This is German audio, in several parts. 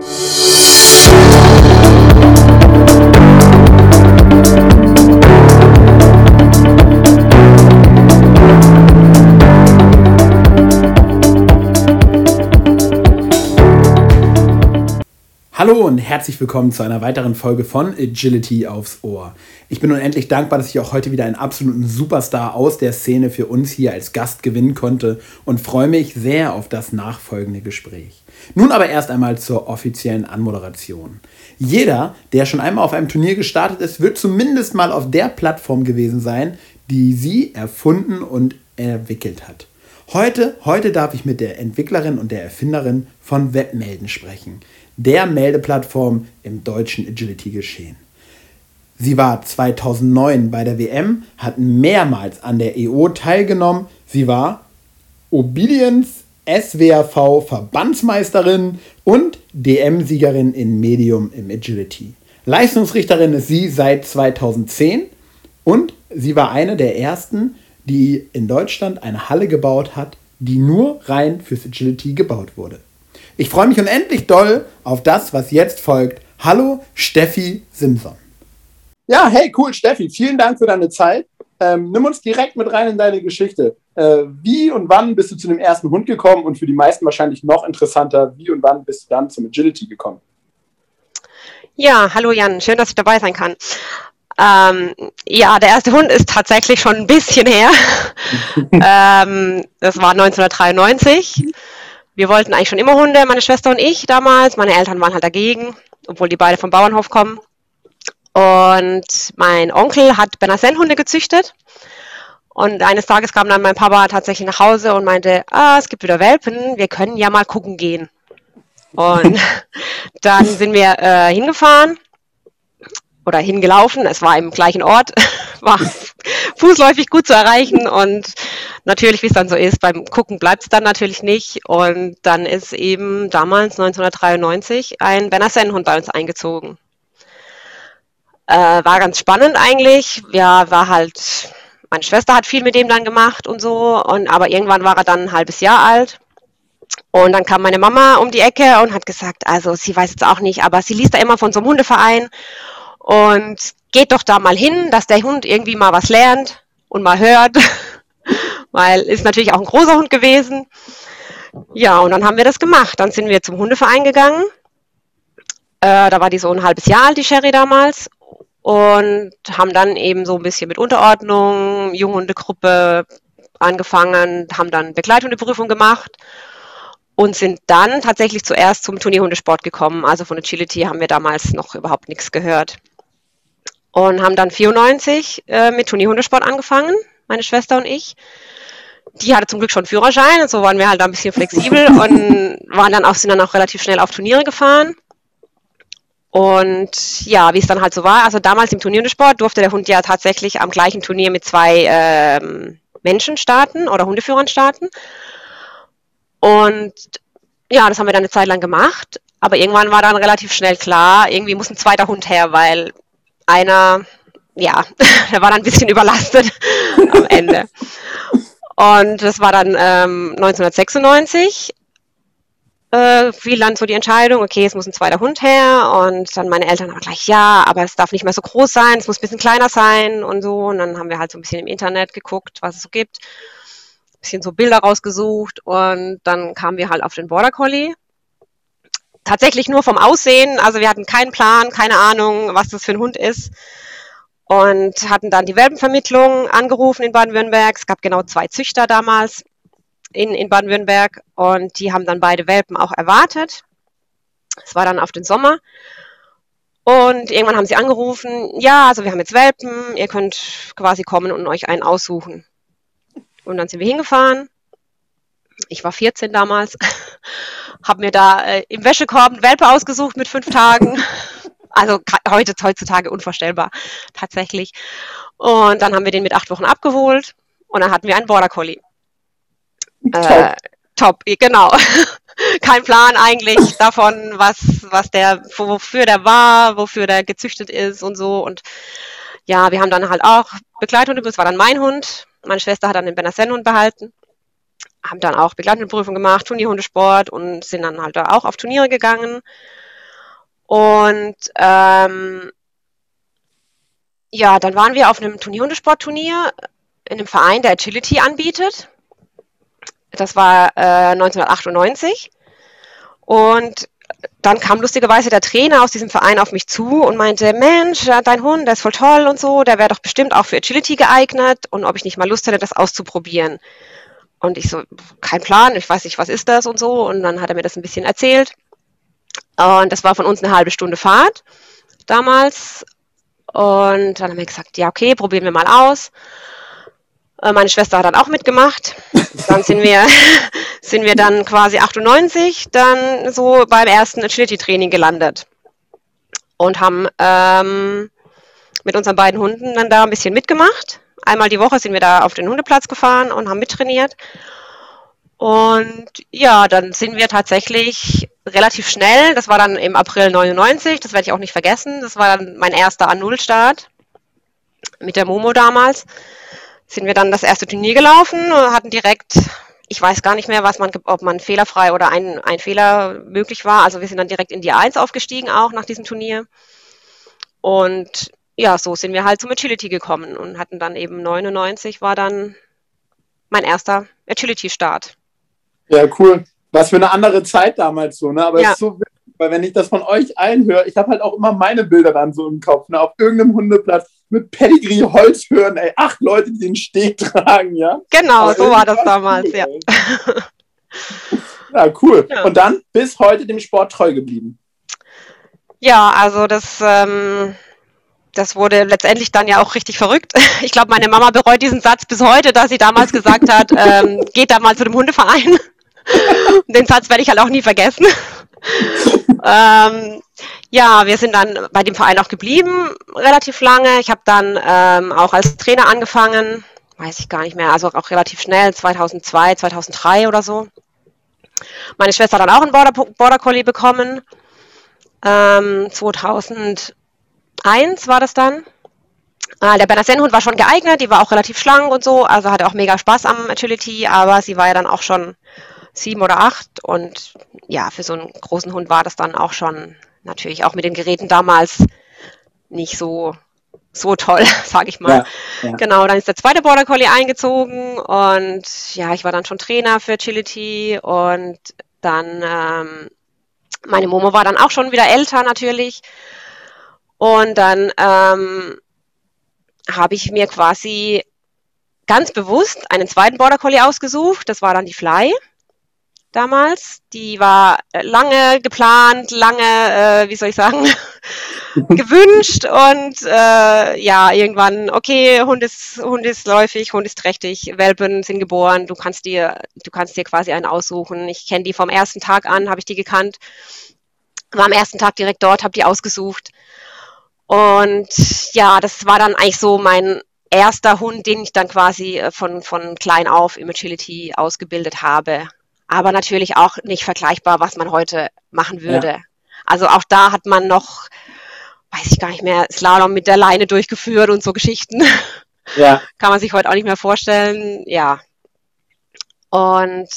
Hallo und herzlich willkommen zu einer weiteren Folge von Agility aufs Ohr. Ich bin unendlich dankbar, dass ich auch heute wieder einen absoluten Superstar aus der Szene für uns hier als Gast gewinnen konnte und freue mich sehr auf das nachfolgende Gespräch. Nun aber erst einmal zur offiziellen Anmoderation. Jeder, der schon einmal auf einem Turnier gestartet ist, wird zumindest mal auf der Plattform gewesen sein, die sie erfunden und entwickelt hat. Heute, heute darf ich mit der Entwicklerin und der Erfinderin von Webmelden sprechen der Meldeplattform im deutschen Agility-Geschehen. Sie war 2009 bei der WM, hat mehrmals an der EO teilgenommen. Sie war Obedience SWAV Verbandsmeisterin und DM-Siegerin in Medium im Agility. Leistungsrichterin ist sie seit 2010 und sie war eine der ersten, die in Deutschland eine Halle gebaut hat, die nur rein fürs Agility gebaut wurde. Ich freue mich unendlich doll auf das, was jetzt folgt. Hallo, Steffi Simson. Ja, hey, cool, Steffi. Vielen Dank für deine Zeit. Ähm, nimm uns direkt mit rein in deine Geschichte. Äh, wie und wann bist du zu dem ersten Hund gekommen und für die meisten wahrscheinlich noch interessanter, wie und wann bist du dann zum Agility gekommen? Ja, hallo Jan, schön, dass ich dabei sein kann. Ähm, ja, der erste Hund ist tatsächlich schon ein bisschen her. ähm, das war 1993. Wir wollten eigentlich schon immer Hunde, meine Schwester und ich damals. Meine Eltern waren halt dagegen, obwohl die beide vom Bauernhof kommen. Und mein Onkel hat Benassen-Hunde gezüchtet. Und eines Tages kam dann mein Papa tatsächlich nach Hause und meinte, ah, es gibt wieder Welpen, wir können ja mal gucken gehen. Und dann sind wir äh, hingefahren oder hingelaufen. Es war im gleichen Ort, war fußläufig gut zu erreichen und natürlich, wie es dann so ist, beim Gucken bleibt es dann natürlich nicht. Und dann ist eben damals 1993 ein Benassen-Hund bei uns eingezogen. Äh, war ganz spannend eigentlich. Ja, war halt, meine Schwester hat viel mit dem dann gemacht und so. Und aber irgendwann war er dann ein halbes Jahr alt. Und dann kam meine Mama um die Ecke und hat gesagt, also sie weiß jetzt auch nicht, aber sie liest da immer von so einem Hundeverein und geht doch da mal hin, dass der Hund irgendwie mal was lernt und mal hört, weil ist natürlich auch ein großer Hund gewesen. Ja, und dann haben wir das gemacht. Dann sind wir zum Hundeverein gegangen. Äh, da war die so ein halbes Jahr alt, die Sherry damals. Und haben dann eben so ein bisschen mit Unterordnung, Junghundegruppe angefangen, haben dann Begleithundeprüfung gemacht und sind dann tatsächlich zuerst zum Turnierhundesport gekommen. Also von Agility haben wir damals noch überhaupt nichts gehört und haben dann 94 äh, mit Turnierhundesport angefangen, meine Schwester und ich. Die hatte zum Glück schon Führerschein und so waren wir halt ein bisschen flexibel und waren dann auch, sind dann auch relativ schnell auf Turniere gefahren. Und ja, wie es dann halt so war, also damals im Turnierhundesport durfte der Hund ja tatsächlich am gleichen Turnier mit zwei ähm, Menschen starten oder Hundeführern starten. Und ja, das haben wir dann eine Zeit lang gemacht. Aber irgendwann war dann relativ schnell klar, irgendwie muss ein zweiter Hund her, weil einer, ja, der war dann ein bisschen überlastet am Ende. Und das war dann ähm, 1996 äh, fiel dann so die Entscheidung, okay, es muss ein zweiter Hund her und dann meine Eltern auch gleich, ja, aber es darf nicht mehr so groß sein, es muss ein bisschen kleiner sein und so und dann haben wir halt so ein bisschen im Internet geguckt, was es so gibt, ein bisschen so Bilder rausgesucht und dann kamen wir halt auf den Border Collie tatsächlich nur vom Aussehen. Also wir hatten keinen Plan, keine Ahnung, was das für ein Hund ist. Und hatten dann die Welpenvermittlung angerufen in Baden-Württemberg. Es gab genau zwei Züchter damals in, in Baden-Württemberg und die haben dann beide Welpen auch erwartet. Es war dann auf den Sommer. Und irgendwann haben sie angerufen, ja, also wir haben jetzt Welpen, ihr könnt quasi kommen und euch einen aussuchen. Und dann sind wir hingefahren. Ich war 14 damals habe mir da äh, im Wäschekorb einen Welpe ausgesucht mit fünf Tagen. Also heute, heutzutage unvorstellbar, tatsächlich. Und dann haben wir den mit acht Wochen abgeholt und dann hatten wir einen Border Collie. Top. Äh, top, genau. Kein Plan eigentlich davon, was, was der, wofür der war, wofür der gezüchtet ist und so. Und ja, wir haben dann halt auch Begleithunde, das war dann mein Hund. Meine Schwester hat dann den Benassen-Hund behalten haben dann auch Begleitungsprüfung gemacht, Turnierhundesport und sind dann halt auch auf Turniere gegangen. Und ähm, ja, dann waren wir auf einem Turnierhundesportturnier in einem Verein, der Agility anbietet. Das war äh, 1998. Und dann kam lustigerweise der Trainer aus diesem Verein auf mich zu und meinte, Mensch, dein Hund, der ist voll toll und so, der wäre doch bestimmt auch für Agility geeignet und ob ich nicht mal Lust hätte, das auszuprobieren. Und ich so, kein Plan, ich weiß nicht, was ist das und so. Und dann hat er mir das ein bisschen erzählt. Und das war von uns eine halbe Stunde Fahrt damals. Und dann haben wir gesagt, ja, okay, probieren wir mal aus. Äh, meine Schwester hat dann auch mitgemacht. Dann sind wir, sind wir dann quasi 98 dann so beim ersten Agility-Training gelandet und haben ähm, mit unseren beiden Hunden dann da ein bisschen mitgemacht. Einmal die Woche sind wir da auf den Hundeplatz gefahren und haben mittrainiert. Und ja, dann sind wir tatsächlich relativ schnell, das war dann im April 99, das werde ich auch nicht vergessen, das war dann mein erster A0-Start mit der Momo damals sind wir dann das erste Turnier gelaufen, hatten direkt, ich weiß gar nicht mehr, was man, ob man fehlerfrei oder ein, ein Fehler möglich war. Also wir sind dann direkt in die 1 aufgestiegen auch nach diesem Turnier. Und ja, so sind wir halt zum Agility gekommen und hatten dann eben 99 war dann mein erster Agility-Start. Ja, cool. Was für eine andere Zeit damals so, ne? Aber ja. es ist so weil wenn ich das von euch allen höre, ich habe halt auch immer meine Bilder dann so im Kopf, ne? Auf irgendeinem Hundeplatz mit Pedigree Holzhören, ey, acht Leute, die den Steg tragen, ja? Genau, Aber so war das damals, cool, ja. ja, cool. Ja. Und dann bis heute dem Sport treu geblieben. Ja, also das, ähm, das wurde letztendlich dann ja auch richtig verrückt. Ich glaube, meine Mama bereut diesen Satz bis heute, dass sie damals gesagt hat, ähm, geht da mal zu dem Hundeverein. Den Satz werde ich halt auch nie vergessen. Ähm, ja, wir sind dann bei dem Verein auch geblieben, relativ lange. Ich habe dann ähm, auch als Trainer angefangen, weiß ich gar nicht mehr, also auch relativ schnell, 2002, 2003 oder so. Meine Schwester hat dann auch einen Border, Border Collie bekommen. Ähm, 2001 war das dann. Äh, der Berner war schon geeignet, die war auch relativ schlank und so, also hatte auch mega Spaß am Agility, aber sie war ja dann auch schon sieben oder acht und ja, für so einen großen Hund war das dann auch schon natürlich auch mit den Geräten damals nicht so so toll, sag ich mal. Ja, ja. Genau, dann ist der zweite Border Collie eingezogen und ja, ich war dann schon Trainer für Agility und dann ähm, meine Momo war dann auch schon wieder älter natürlich und dann ähm, habe ich mir quasi ganz bewusst einen zweiten Border Collie ausgesucht. Das war dann die Fly damals. Die war äh, lange geplant, lange, äh, wie soll ich sagen, gewünscht und äh, ja, irgendwann, okay, Hund ist, Hund ist läufig, Hund ist trächtig, Welpen sind geboren, du kannst dir, du kannst dir quasi einen aussuchen. Ich kenne die vom ersten Tag an, habe ich die gekannt. War am ersten Tag direkt dort, habe die ausgesucht. Und ja, das war dann eigentlich so mein erster Hund, den ich dann quasi äh, von, von klein auf im Agility ausgebildet habe aber natürlich auch nicht vergleichbar, was man heute machen würde. Ja. Also auch da hat man noch, weiß ich gar nicht mehr, Slalom mit der Leine durchgeführt und so Geschichten. Ja. Kann man sich heute auch nicht mehr vorstellen. Ja. Und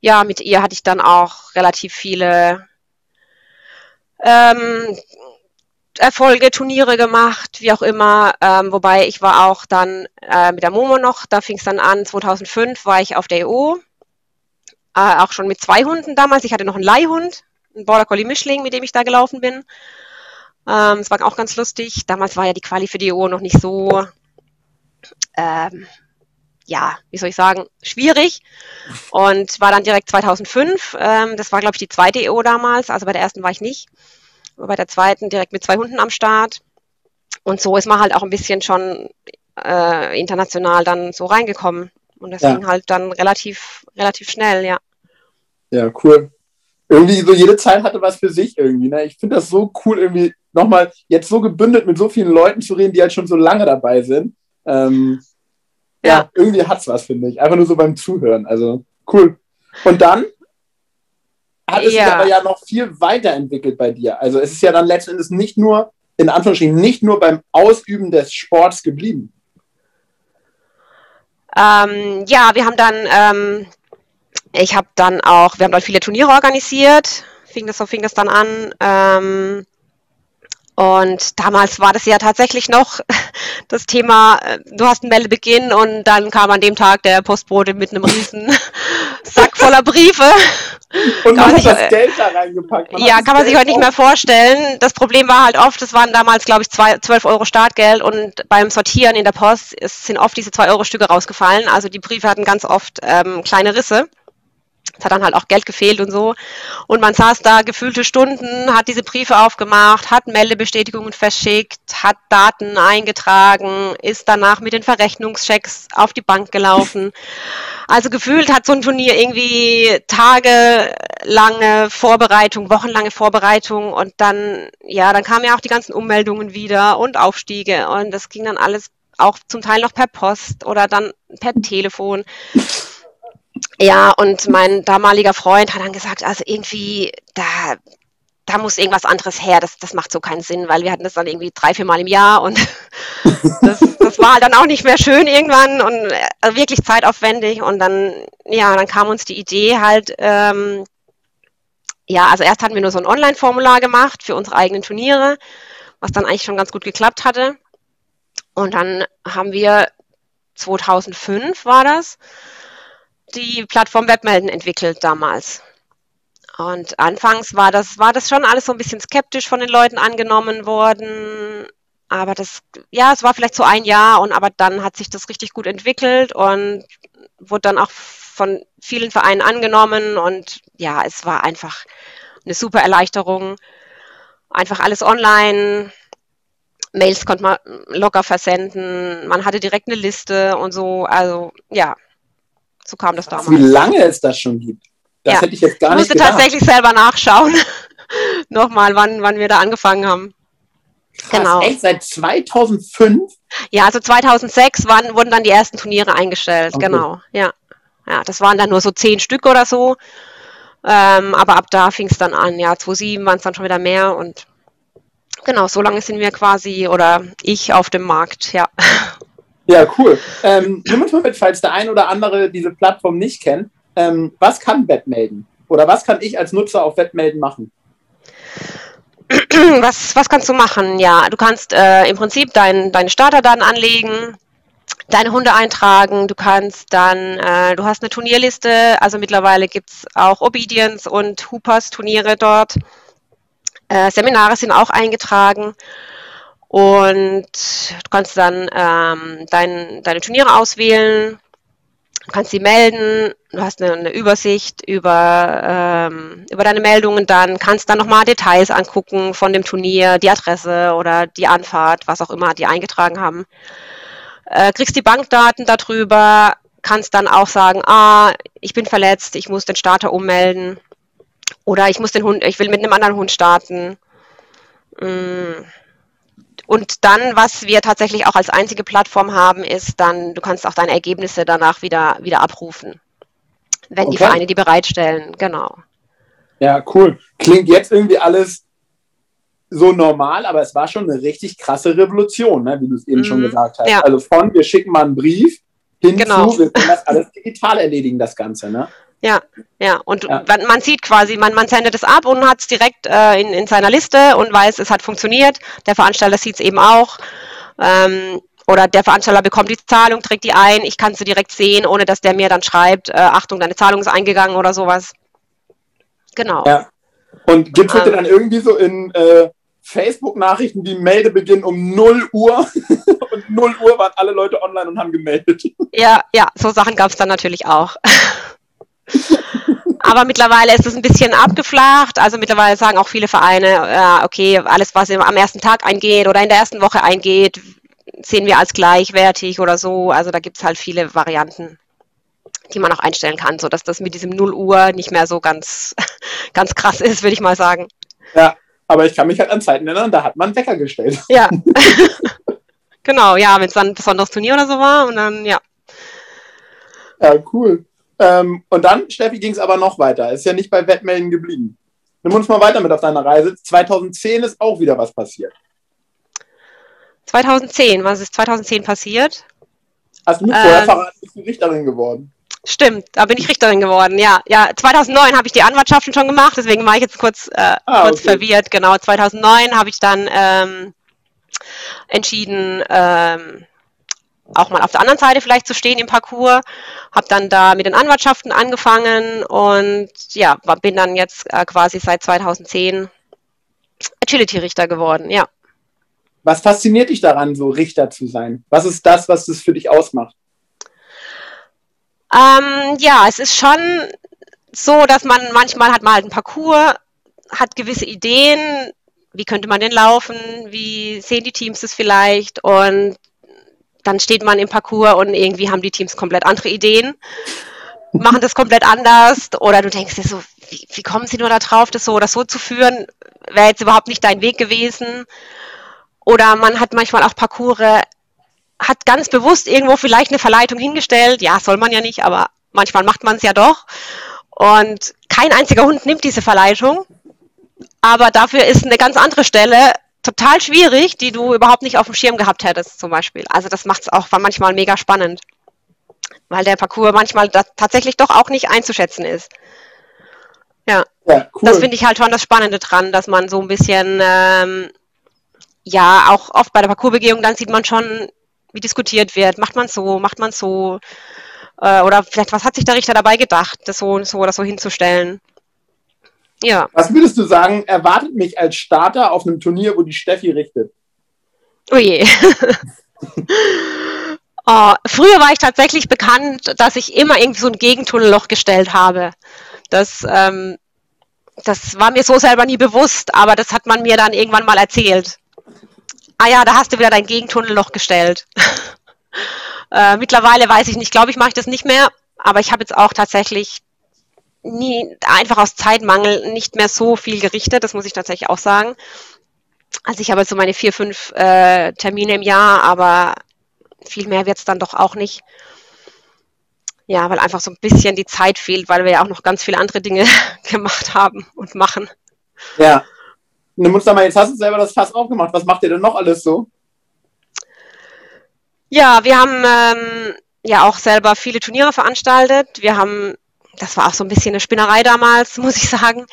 ja, mit ihr hatte ich dann auch relativ viele ähm, Erfolge, Turniere gemacht, wie auch immer. Ähm, wobei ich war auch dann äh, mit der Momo noch, da fing es dann an, 2005 war ich auf der EU äh, auch schon mit zwei Hunden damals. Ich hatte noch einen Leihhund, einen Border Collie Mischling, mit dem ich da gelaufen bin. Ähm, es war auch ganz lustig. Damals war ja die Quali für die EO noch nicht so, ähm, ja, wie soll ich sagen, schwierig. Und war dann direkt 2005. Ähm, das war, glaube ich, die zweite EO damals. Also bei der ersten war ich nicht. Aber bei der zweiten direkt mit zwei Hunden am Start. Und so ist man halt auch ein bisschen schon äh, international dann so reingekommen. Und das ja. ging halt dann relativ, relativ schnell, ja. Ja, cool. Irgendwie so jede Zeit hatte was für sich irgendwie. Ne? Ich finde das so cool, irgendwie nochmal jetzt so gebündelt mit so vielen Leuten zu reden, die halt schon so lange dabei sind. Ähm, ja. ja, irgendwie hat es was, finde ich. Einfach nur so beim Zuhören. Also cool. Und dann hat es ja. sich aber ja noch viel weiterentwickelt bei dir. Also es ist ja dann letzten Endes nicht nur, in Anführungsstrichen, nicht nur beim Ausüben des Sports geblieben. Ähm, ja, wir haben dann ähm, ich habe dann auch, wir haben dann viele Turniere organisiert fing das, so fing das dann an. Ähm, und damals war das ja tatsächlich noch das Thema, äh, du hast einen Meldebeginn und dann kam an dem Tag der Postbote mit einem riesen Sack voller Briefe. Und man hat das Geld da reingepackt. Man ja, kann man sich heute nicht mehr vorstellen. Das Problem war halt oft, es waren damals, glaube ich, zwei, 12 Euro Startgeld und beim Sortieren in der Post sind oft diese 2 Euro Stücke rausgefallen. Also die Briefe hatten ganz oft ähm, kleine Risse. Es hat dann halt auch Geld gefehlt und so. Und man saß da gefühlte Stunden, hat diese Briefe aufgemacht, hat Meldebestätigungen verschickt, hat Daten eingetragen, ist danach mit den Verrechnungschecks auf die Bank gelaufen. Also gefühlt hat so ein Turnier irgendwie tagelange Vorbereitung, wochenlange Vorbereitung und dann, ja, dann kamen ja auch die ganzen Ummeldungen wieder und Aufstiege und das ging dann alles auch zum Teil noch per Post oder dann per Telefon. Ja, und mein damaliger Freund hat dann gesagt, also irgendwie, da, da muss irgendwas anderes her. Das, das macht so keinen Sinn, weil wir hatten das dann irgendwie drei, vier Mal im Jahr und das, das war dann auch nicht mehr schön irgendwann und also wirklich zeitaufwendig. Und dann, ja, dann kam uns die Idee halt, ähm, ja, also erst hatten wir nur so ein Online-Formular gemacht für unsere eigenen Turniere, was dann eigentlich schon ganz gut geklappt hatte. Und dann haben wir 2005 war das, die Plattform Webmelden entwickelt damals. Und anfangs war das, war das schon alles so ein bisschen skeptisch von den Leuten angenommen worden. Aber das, ja, es war vielleicht so ein Jahr und aber dann hat sich das richtig gut entwickelt und wurde dann auch von vielen Vereinen angenommen und ja, es war einfach eine super Erleichterung. Einfach alles online. Mails konnte man locker versenden. Man hatte direkt eine Liste und so. Also ja, so kam das damals. Wie lange es das schon gibt. Das ja. hätte ich jetzt gar ich nicht musste tatsächlich selber nachschauen. Nochmal, wann, wann wir da angefangen haben. Krass, genau. Echt seit 2005? Ja, also 2006 waren, wurden dann die ersten Turniere eingestellt. Okay. Genau, ja. Ja, das waren dann nur so zehn Stück oder so. Ähm, aber ab da fing es dann an. Ja, 2007 waren es dann schon wieder mehr und genau, so lange sind wir quasi oder ich auf dem Markt, ja. Ja, cool. Ähm, nimm uns mal mit, falls der ein oder andere diese Plattform nicht kennt. Ähm, was kann Wettmelden? Oder was kann ich als Nutzer auf Wettmelden machen? Was, was kannst du machen? Ja, du kannst äh, im Prinzip dein, deine Starterdaten anlegen, deine Hunde eintragen, du kannst dann, äh, du hast eine Turnierliste, also mittlerweile gibt es auch Obedience und Hoopers Turniere dort. Äh, Seminare sind auch eingetragen. Und du kannst dann ähm, dein, deine Turniere auswählen, kannst sie melden, du hast eine, eine Übersicht über, ähm, über deine Meldungen, dann kannst dann nochmal Details angucken von dem Turnier, die Adresse oder die Anfahrt, was auch immer die eingetragen haben. Äh, kriegst die Bankdaten darüber, kannst dann auch sagen, ah, ich bin verletzt, ich muss den Starter ummelden oder ich muss den Hund, ich will mit einem anderen Hund starten. Mm und dann, was wir tatsächlich auch als einzige Plattform haben, ist dann, du kannst auch deine Ergebnisse danach wieder, wieder abrufen, wenn okay. die Vereine die bereitstellen. Genau. Ja, cool. Klingt jetzt irgendwie alles so normal, aber es war schon eine richtig krasse Revolution, ne, wie du es eben mm, schon mhm. gesagt hast. Ja. Also von, wir schicken mal einen Brief hinzu, genau. wir können das alles digital erledigen, das Ganze. Ne? Ja, ja. Und ja. man sieht quasi, man, man sendet es ab und hat es direkt äh, in, in seiner Liste und weiß, es hat funktioniert. Der Veranstalter sieht es eben auch. Ähm, oder der Veranstalter bekommt die Zahlung, trägt die ein, ich kann sie direkt sehen, ohne dass der mir dann schreibt, äh, Achtung, deine Zahlung ist eingegangen oder sowas. Genau. Ja. Und gibt es ähm, dann irgendwie so in äh, Facebook-Nachrichten wie Meldebeginn um 0 Uhr und 0 Uhr waren alle Leute online und haben gemeldet? Ja, ja, so Sachen gab es dann natürlich auch. Aber mittlerweile ist es ein bisschen abgeflacht. Also mittlerweile sagen auch viele Vereine, äh, okay, alles, was am ersten Tag eingeht oder in der ersten Woche eingeht, sehen wir als gleichwertig oder so. Also da gibt es halt viele Varianten, die man auch einstellen kann, sodass das mit diesem 0 Uhr nicht mehr so ganz, ganz krass ist, würde ich mal sagen. Ja, aber ich kann mich halt an Zeiten erinnern, da hat man Wecker gestellt. Ja. genau, ja, wenn es dann ein besonderes Turnier oder so war und dann, ja. Ja, cool. Ähm, und dann, Steffi, ging es aber noch weiter. Ist ja nicht bei Wettmelden geblieben. Nimm uns mal weiter mit auf deiner Reise. 2010 ist auch wieder was passiert. 2010, was ist 2010 passiert? Hast du ähm, vorher verraten, bist du Richterin geworden? Stimmt, da bin ich Richterin geworden, ja. Ja, 2009 habe ich die Anwartschaften schon gemacht, deswegen war ich jetzt kurz, äh, ah, kurz okay. verwirrt. Genau, 2009 habe ich dann ähm, entschieden, ähm, auch mal auf der anderen Seite vielleicht zu stehen im Parcours. Habe dann da mit den Anwartschaften angefangen und ja, bin dann jetzt äh, quasi seit 2010 Agility-Richter geworden, ja. Was fasziniert dich daran, so Richter zu sein? Was ist das, was das für dich ausmacht? Ähm, ja, es ist schon so, dass man manchmal hat man halt einen Parcours, hat gewisse Ideen, wie könnte man denn laufen, wie sehen die Teams das vielleicht und dann steht man im Parcours und irgendwie haben die Teams komplett andere Ideen, machen das komplett anders oder du denkst dir so, wie, wie kommen sie nur da drauf, das so oder so zu führen, wäre jetzt überhaupt nicht dein Weg gewesen. Oder man hat manchmal auch Parcours, hat ganz bewusst irgendwo vielleicht eine Verleitung hingestellt. Ja, soll man ja nicht, aber manchmal macht man es ja doch. Und kein einziger Hund nimmt diese Verleitung. Aber dafür ist eine ganz andere Stelle total schwierig, die du überhaupt nicht auf dem Schirm gehabt hättest, zum Beispiel. Also das macht es auch manchmal mega spannend. Weil der Parcours manchmal tatsächlich doch auch nicht einzuschätzen ist. Ja, ja cool. das finde ich halt schon das Spannende dran, dass man so ein bisschen, ähm, ja, auch oft bei der Parcoursbegehung, dann sieht man schon, wie diskutiert wird. Macht man so, macht man so? Äh, oder vielleicht, was hat sich der Richter dabei gedacht, das so, so oder so hinzustellen? Ja. Was würdest du sagen, erwartet mich als Starter auf einem Turnier, wo die Steffi richtet? Oh je. oh, früher war ich tatsächlich bekannt, dass ich immer irgendwie so ein Gegentunnelloch gestellt habe. Das, ähm, das war mir so selber nie bewusst, aber das hat man mir dann irgendwann mal erzählt. Ah ja, da hast du wieder dein Gegentunnelloch gestellt. äh, mittlerweile weiß ich nicht, glaube ich, mache ich das nicht mehr, aber ich habe jetzt auch tatsächlich nie, einfach aus Zeitmangel nicht mehr so viel gerichtet, das muss ich tatsächlich auch sagen. Also ich habe so meine vier, fünf äh, Termine im Jahr, aber viel mehr wird es dann doch auch nicht. Ja, weil einfach so ein bisschen die Zeit fehlt, weil wir ja auch noch ganz viele andere Dinge gemacht haben und machen. Ja. Du musst mal, jetzt hast du selber das Fass aufgemacht. Was macht ihr denn noch alles so? Ja, wir haben ähm, ja auch selber viele Turniere veranstaltet. Wir haben das war auch so ein bisschen eine Spinnerei damals, muss ich sagen.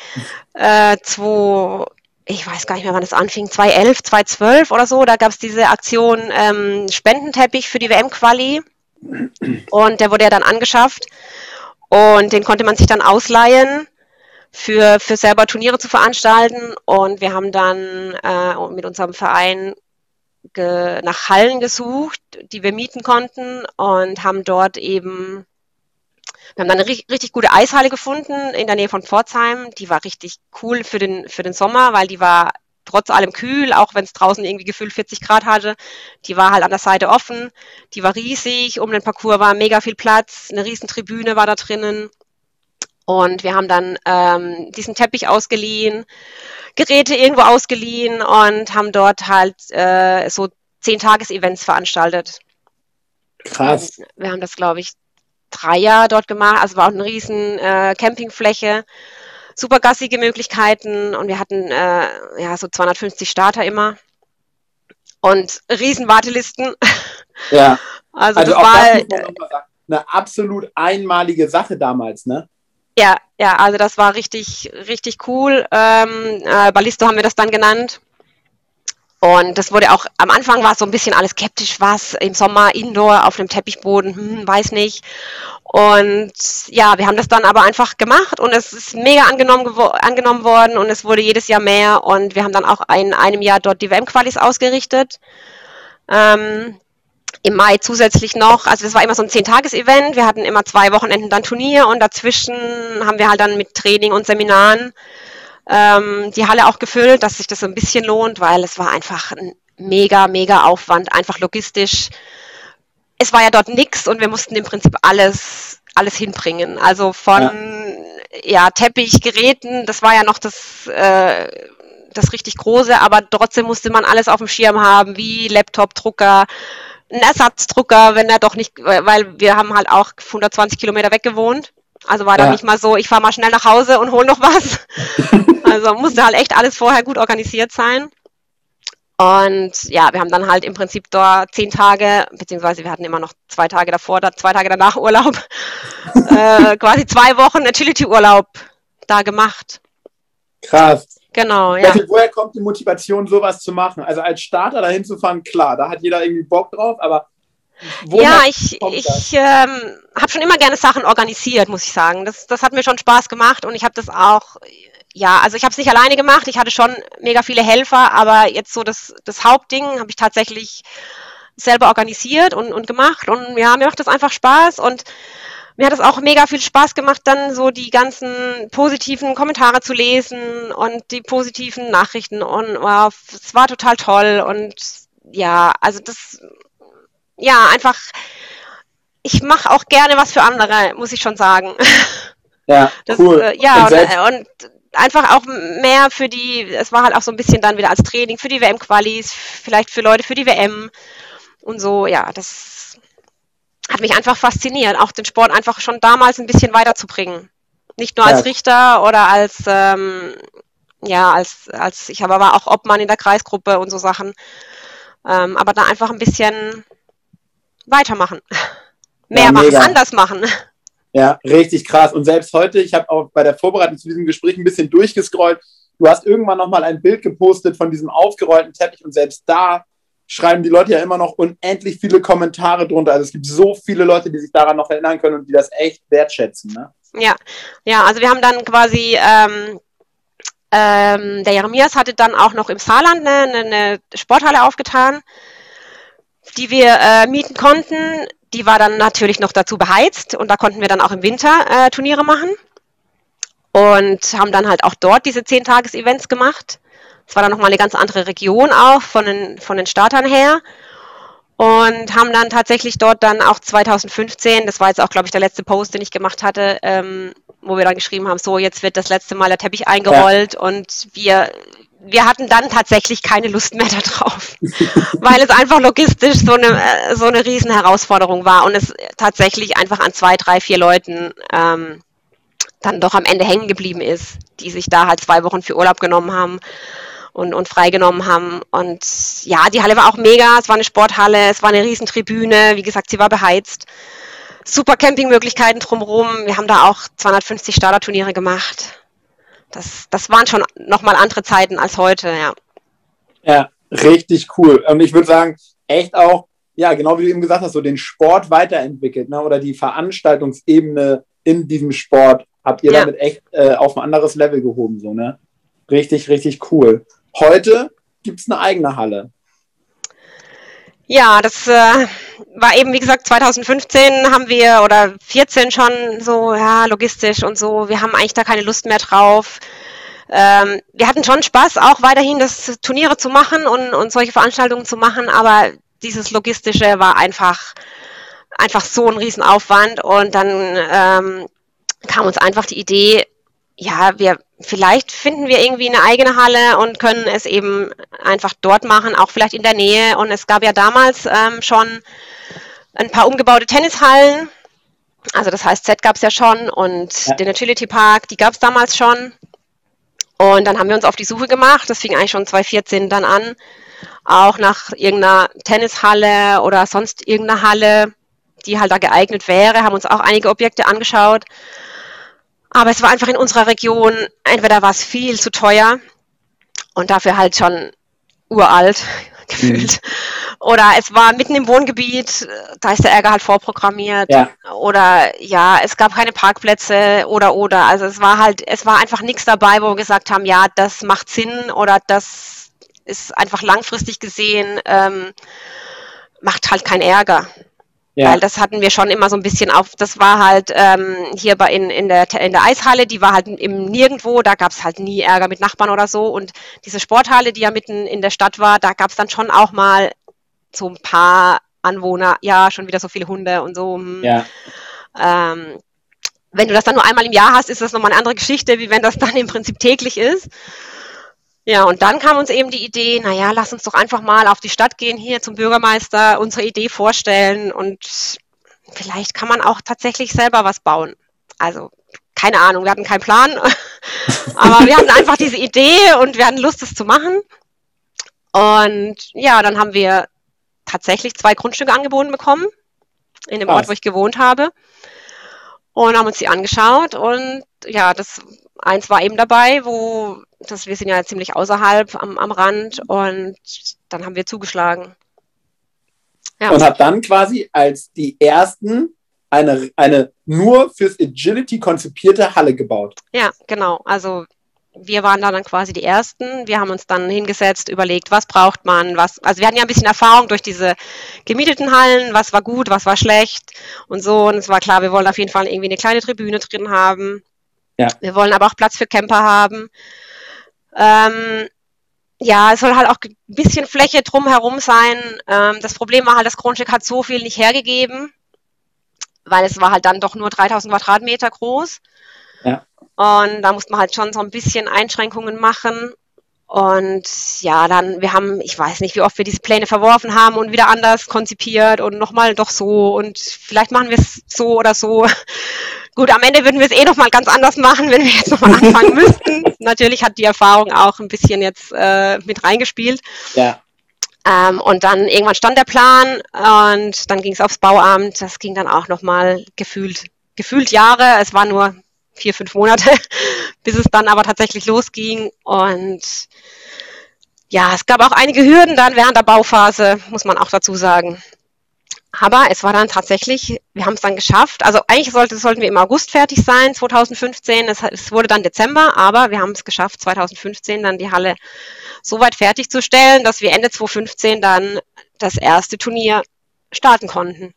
Äh, zwei, ich weiß gar nicht mehr, wann es anfing, 2011, 2012 oder so, da gab es diese Aktion ähm, Spendenteppich für die WM-Quali. Und der wurde ja dann angeschafft. Und den konnte man sich dann ausleihen für, für selber Turniere zu veranstalten. Und wir haben dann äh, mit unserem Verein nach Hallen gesucht, die wir mieten konnten und haben dort eben wir haben dann eine richtig gute Eishalle gefunden in der Nähe von Pforzheim. Die war richtig cool für den, für den Sommer, weil die war trotz allem kühl, auch wenn es draußen irgendwie gefühlt 40 Grad hatte. Die war halt an der Seite offen. Die war riesig. Um den Parcours war mega viel Platz. Eine riesen Tribüne war da drinnen. Und wir haben dann ähm, diesen Teppich ausgeliehen, Geräte irgendwo ausgeliehen und haben dort halt äh, so zehn Tages-Events veranstaltet. Krass. Wir haben das, glaube ich, drei Jahre dort gemacht. Also war auch eine riesen äh, Campingfläche, super gassige Möglichkeiten und wir hatten äh, ja so 250 Starter immer und riesen Wartelisten. Ja. Also, also das war das eine absolut einmalige Sache damals, ne? Ja, ja, also das war richtig, richtig cool. Ähm, äh, Ballisto haben wir das dann genannt. Und das wurde auch, am Anfang war so ein bisschen alles skeptisch, was im Sommer Indoor auf einem Teppichboden, hm, weiß nicht. Und ja, wir haben das dann aber einfach gemacht und es ist mega angenommen, angenommen worden und es wurde jedes Jahr mehr und wir haben dann auch in einem Jahr dort die WM-Qualis ausgerichtet. Ähm, Im Mai zusätzlich noch, also das war immer so ein Zehn-Tages-Event, wir hatten immer zwei Wochenenden dann Turnier und dazwischen haben wir halt dann mit Training und Seminaren ähm, die Halle auch gefüllt, dass sich das so ein bisschen lohnt, weil es war einfach ein mega, mega Aufwand, einfach logistisch. Es war ja dort nichts und wir mussten im Prinzip alles, alles hinbringen. Also von ja. ja Teppichgeräten, das war ja noch das, äh, das richtig große, aber trotzdem musste man alles auf dem Schirm haben, wie Laptop, Drucker, ein Ersatzdrucker, wenn er doch nicht, weil wir haben halt auch 120 Kilometer weg gewohnt. Also war ja. da nicht mal so, ich fahre mal schnell nach Hause und hol noch was. also musste halt echt alles vorher gut organisiert sein. Und ja, wir haben dann halt im Prinzip dort zehn Tage, beziehungsweise wir hatten immer noch zwei Tage davor, da, zwei Tage danach Urlaub, äh, quasi zwei Wochen Agility-Urlaub da gemacht. Krass. Genau, ja. woher kommt die Motivation, sowas zu machen? Also als Starter dahin zu fahren, klar, da hat jeder irgendwie Bock drauf, aber ja, ich, ich ähm, habe schon immer gerne Sachen organisiert, muss ich sagen. Das, das hat mir schon Spaß gemacht und ich habe das auch, ja, also ich habe es nicht alleine gemacht. Ich hatte schon mega viele Helfer, aber jetzt so das, das Hauptding habe ich tatsächlich selber organisiert und, und gemacht und ja, mir macht das einfach Spaß und mir hat es auch mega viel Spaß gemacht, dann so die ganzen positiven Kommentare zu lesen und die positiven Nachrichten und wow, es war total toll und ja, also das, ja, einfach, ich mache auch gerne was für andere, muss ich schon sagen. Ja, das, cool. Äh, ja, und, und, und einfach auch mehr für die, es war halt auch so ein bisschen dann wieder als Training für die WM-Qualis, vielleicht für Leute für die WM und so, ja, das hat mich einfach fasziniert, auch den Sport einfach schon damals ein bisschen weiterzubringen. Nicht nur als Richter oder als, ähm, ja, als, als, ich habe aber auch Obmann in der Kreisgruppe und so Sachen. Ähm, aber da einfach ein bisschen weitermachen. Mehr ja, machen, anders machen. Ja, richtig krass. Und selbst heute, ich habe auch bei der Vorbereitung zu diesem Gespräch ein bisschen durchgescrollt. Du hast irgendwann nochmal ein Bild gepostet von diesem aufgerollten Teppich und selbst da schreiben die Leute ja immer noch unendlich viele Kommentare drunter. Also es gibt so viele Leute, die sich daran noch erinnern können und die das echt wertschätzen. Ne? Ja, ja, also wir haben dann quasi, ähm, ähm, der Jeremias hatte dann auch noch im Saarland eine, eine Sporthalle aufgetan, die wir äh, mieten konnten. Die war dann natürlich noch dazu beheizt und da konnten wir dann auch im Winter äh, Turniere machen und haben dann halt auch dort diese 10-Tages-Events gemacht. Es war dann nochmal eine ganz andere Region auch von den, von den Startern her. Und haben dann tatsächlich dort dann auch 2015, das war jetzt auch, glaube ich, der letzte Post, den ich gemacht hatte, ähm, wo wir dann geschrieben haben, so, jetzt wird das letzte Mal der Teppich eingerollt ja. und wir, wir hatten dann tatsächlich keine Lust mehr darauf, weil es einfach logistisch so eine, äh, so eine riesen Herausforderung war und es tatsächlich einfach an zwei, drei, vier Leuten ähm, dann doch am Ende hängen geblieben ist, die sich da halt zwei Wochen für Urlaub genommen haben und, und freigenommen haben. Und ja, die Halle war auch mega. Es war eine Sporthalle, es war eine Riesentribüne. Wie gesagt, sie war beheizt. Super Campingmöglichkeiten drumherum. Wir haben da auch 250 Starterturniere gemacht. Das, das waren schon nochmal andere Zeiten als heute, ja. Ja, richtig cool. Und ich würde sagen, echt auch, ja, genau wie du eben gesagt hast, so den Sport weiterentwickelt, ne? oder die Veranstaltungsebene in diesem Sport habt ihr ja. damit echt äh, auf ein anderes Level gehoben, so, ne? Richtig, richtig cool. Heute gibt es eine eigene Halle. Ja, das äh, war eben, wie gesagt, 2015 haben wir oder 14 schon so, ja, logistisch und so. Wir haben eigentlich da keine Lust mehr drauf. Ähm, wir hatten schon Spaß, auch weiterhin das Turniere zu machen und, und solche Veranstaltungen zu machen, aber dieses Logistische war einfach, einfach so ein Riesenaufwand und dann ähm, kam uns einfach die Idee, ja, wir vielleicht finden wir irgendwie eine eigene Halle und können es eben einfach dort machen, auch vielleicht in der Nähe. Und es gab ja damals ähm, schon ein paar umgebaute Tennishallen. Also das heißt, Z gab es ja schon und ja. den Agility Park, die gab es damals schon. Und dann haben wir uns auf die Suche gemacht. Das fing eigentlich schon 2014 dann an. Auch nach irgendeiner Tennishalle oder sonst irgendeiner Halle, die halt da geeignet wäre. Haben uns auch einige Objekte angeschaut. Aber es war einfach in unserer Region, entweder war es viel zu teuer und dafür halt schon uralt gefühlt. Mhm. Oder es war mitten im Wohngebiet, da ist der Ärger halt vorprogrammiert. Ja. Oder ja, es gab keine Parkplätze oder oder. Also es war halt, es war einfach nichts dabei, wo wir gesagt haben, ja, das macht Sinn oder das ist einfach langfristig gesehen, ähm, macht halt keinen Ärger. Ja. Weil das hatten wir schon immer so ein bisschen auf, das war halt ähm, hier bei in, in, der, in der Eishalle, die war halt im Nirgendwo, da gab es halt nie Ärger mit Nachbarn oder so. Und diese Sporthalle, die ja mitten in der Stadt war, da gab es dann schon auch mal so ein paar Anwohner, ja, schon wieder so viele Hunde und so. Hm. Ja. Ähm, wenn du das dann nur einmal im Jahr hast, ist das nochmal eine andere Geschichte, wie wenn das dann im Prinzip täglich ist. Ja, und dann kam uns eben die Idee, naja, lass uns doch einfach mal auf die Stadt gehen, hier zum Bürgermeister, unsere Idee vorstellen und vielleicht kann man auch tatsächlich selber was bauen. Also, keine Ahnung, wir hatten keinen Plan, aber wir hatten einfach diese Idee und wir hatten Lust, es zu machen. Und ja, dann haben wir tatsächlich zwei Grundstücke angeboten bekommen in dem Was? Ort, wo ich gewohnt habe. Und haben uns die angeschaut und ja, das eins war eben dabei, wo das, wir sind ja ziemlich außerhalb am, am Rand und dann haben wir zugeschlagen. Ja. Und habe dann quasi als die ersten eine, eine nur fürs Agility konzipierte Halle gebaut. Ja, genau. Also wir waren da dann quasi die Ersten. Wir haben uns dann hingesetzt, überlegt, was braucht man, was, also wir hatten ja ein bisschen Erfahrung durch diese gemieteten Hallen, was war gut, was war schlecht und so. Und es war klar, wir wollen auf jeden Fall irgendwie eine kleine Tribüne drin haben. Ja. Wir wollen aber auch Platz für Camper haben. Ähm, ja, es soll halt auch ein bisschen Fläche drumherum sein. Ähm, das Problem war halt, das Grundstück hat so viel nicht hergegeben, weil es war halt dann doch nur 3000 Quadratmeter groß. Ja. Und da musste man halt schon so ein bisschen Einschränkungen machen. Und ja, dann, wir haben, ich weiß nicht, wie oft wir diese Pläne verworfen haben und wieder anders konzipiert und nochmal doch so und vielleicht machen wir es so oder so. Gut, am Ende würden wir es eh nochmal ganz anders machen, wenn wir jetzt nochmal anfangen müssten. Natürlich hat die Erfahrung auch ein bisschen jetzt äh, mit reingespielt. Ja. Ähm, und dann irgendwann stand der Plan und dann ging es aufs Bauamt. Das ging dann auch nochmal gefühlt, gefühlt Jahre. Es war nur vier, fünf Monate, bis es dann aber tatsächlich losging. Und ja, es gab auch einige Hürden dann während der Bauphase, muss man auch dazu sagen. Aber es war dann tatsächlich, wir haben es dann geschafft. Also eigentlich sollte, sollten wir im August fertig sein, 2015. Es, es wurde dann Dezember, aber wir haben es geschafft, 2015 dann die Halle so weit fertigzustellen, dass wir Ende 2015 dann das erste Turnier starten konnten.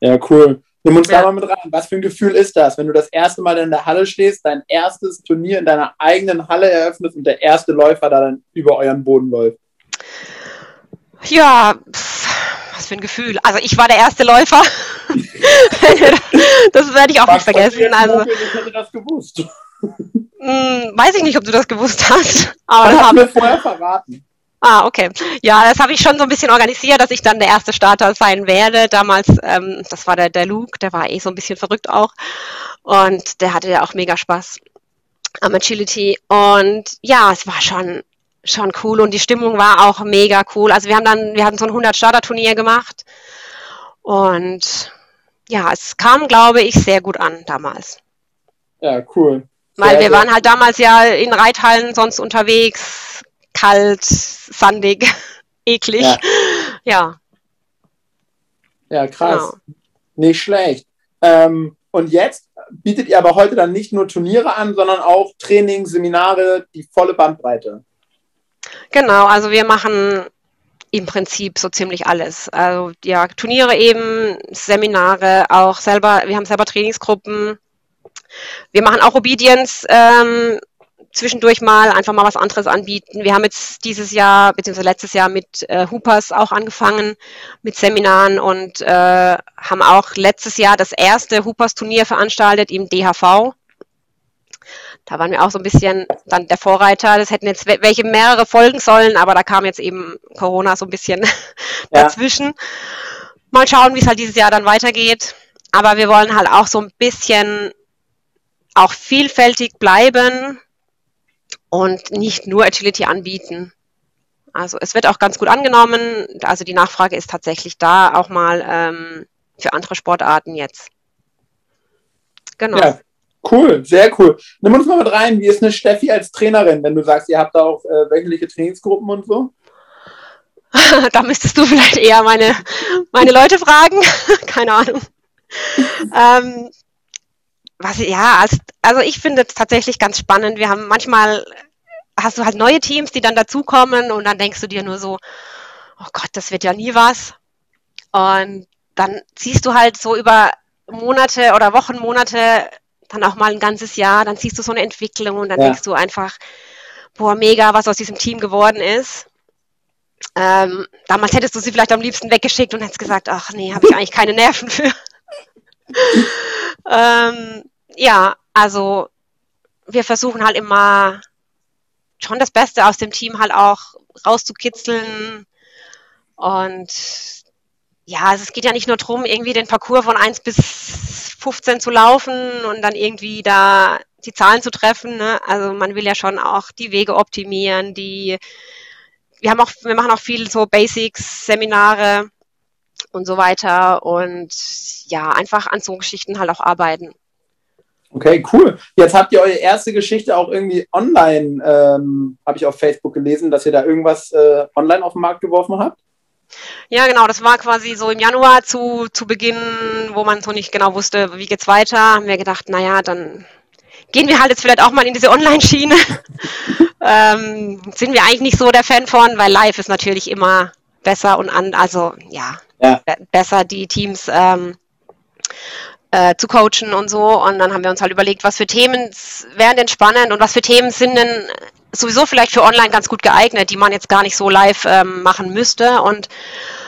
Ja, cool. Nimm uns ja. da mal mit rein. Was für ein Gefühl ist das, wenn du das erste Mal in der Halle stehst, dein erstes Turnier in deiner eigenen Halle eröffnest und der erste Läufer da dann über euren Boden läuft? Ja, was für ein Gefühl. Also ich war der erste Läufer. das werde ich auch was nicht vergessen. Also, ich hätte das gewusst. Hm, weiß ich nicht, ob du das gewusst hast. Aber das haben wir vorher verraten. Ah, okay. Ja, das habe ich schon so ein bisschen organisiert, dass ich dann der erste Starter sein werde. Damals, ähm, das war der, der Luke, der war eh so ein bisschen verrückt auch. Und der hatte ja auch mega Spaß am Agility. Und ja, es war schon, schon cool und die Stimmung war auch mega cool. Also wir haben dann, wir hatten so ein 100 Starter Turnier gemacht. Und ja, es kam, glaube ich, sehr gut an damals. Ja, cool. Weil wir waren halt damals ja in Reithallen sonst unterwegs, kalt, sandig, eklig. Ja. Ja, ja krass. Genau. Nicht schlecht. Ähm, und jetzt bietet ihr aber heute dann nicht nur Turniere an, sondern auch Training, Seminare, die volle Bandbreite. Genau, also wir machen im Prinzip so ziemlich alles. Also ja, Turniere eben, Seminare, auch selber, wir haben selber Trainingsgruppen. Wir machen auch Obedience ähm, zwischendurch mal einfach mal was anderes anbieten. Wir haben jetzt dieses Jahr beziehungsweise letztes Jahr mit äh, Hoopers auch angefangen mit Seminaren und äh, haben auch letztes Jahr das erste Hoopers Turnier veranstaltet im DHV. Da waren wir auch so ein bisschen dann der Vorreiter. Das hätten jetzt welche mehrere folgen sollen, aber da kam jetzt eben Corona so ein bisschen ja. dazwischen. Mal schauen, wie es halt dieses Jahr dann weitergeht. Aber wir wollen halt auch so ein bisschen auch vielfältig bleiben und nicht nur Agility anbieten. Also es wird auch ganz gut angenommen. Also die Nachfrage ist tatsächlich da, auch mal ähm, für andere Sportarten jetzt. Genau. Ja, cool, sehr cool. Nimm uns mal mit rein, wie ist eine Steffi als Trainerin, wenn du sagst, ihr habt da auch äh, wöchentliche Trainingsgruppen und so? da müsstest du vielleicht eher meine, meine Leute fragen. Keine Ahnung. ähm, was, ja, also, also ich finde es tatsächlich ganz spannend. Wir haben manchmal, hast du halt neue Teams, die dann dazukommen und dann denkst du dir nur so, oh Gott, das wird ja nie was. Und dann siehst du halt so über Monate oder Wochen, Monate, dann auch mal ein ganzes Jahr, dann siehst du so eine Entwicklung und dann ja. denkst du einfach, boah, mega, was aus diesem Team geworden ist. Ähm, damals hättest du sie vielleicht am liebsten weggeschickt und hättest gesagt, ach nee, habe ich eigentlich keine Nerven für. ähm, ja, also wir versuchen halt immer schon das Beste aus dem Team halt auch rauszukitzeln. Und ja, also es geht ja nicht nur darum, irgendwie den Parcours von 1 bis 15 zu laufen und dann irgendwie da die Zahlen zu treffen. Ne? Also man will ja schon auch die Wege optimieren, die wir haben auch, wir machen auch viel so Basics, Seminare und so weiter und ja, einfach an so Geschichten halt auch arbeiten. Okay, cool. Jetzt habt ihr eure erste Geschichte auch irgendwie online, ähm, habe ich auf Facebook gelesen, dass ihr da irgendwas äh, online auf den Markt geworfen habt. Ja, genau, das war quasi so im Januar zu, zu Beginn, wo man so nicht genau wusste, wie geht's weiter, haben wir gedacht, naja, dann gehen wir halt jetzt vielleicht auch mal in diese Online-Schiene. ähm, sind wir eigentlich nicht so der Fan von, weil live ist natürlich immer besser und an, also ja, ja. besser die Teams ähm, äh, zu coachen und so. Und dann haben wir uns halt überlegt, was für Themen wären denn spannend und was für Themen sind denn sowieso vielleicht für online ganz gut geeignet, die man jetzt gar nicht so live ähm, machen müsste. Und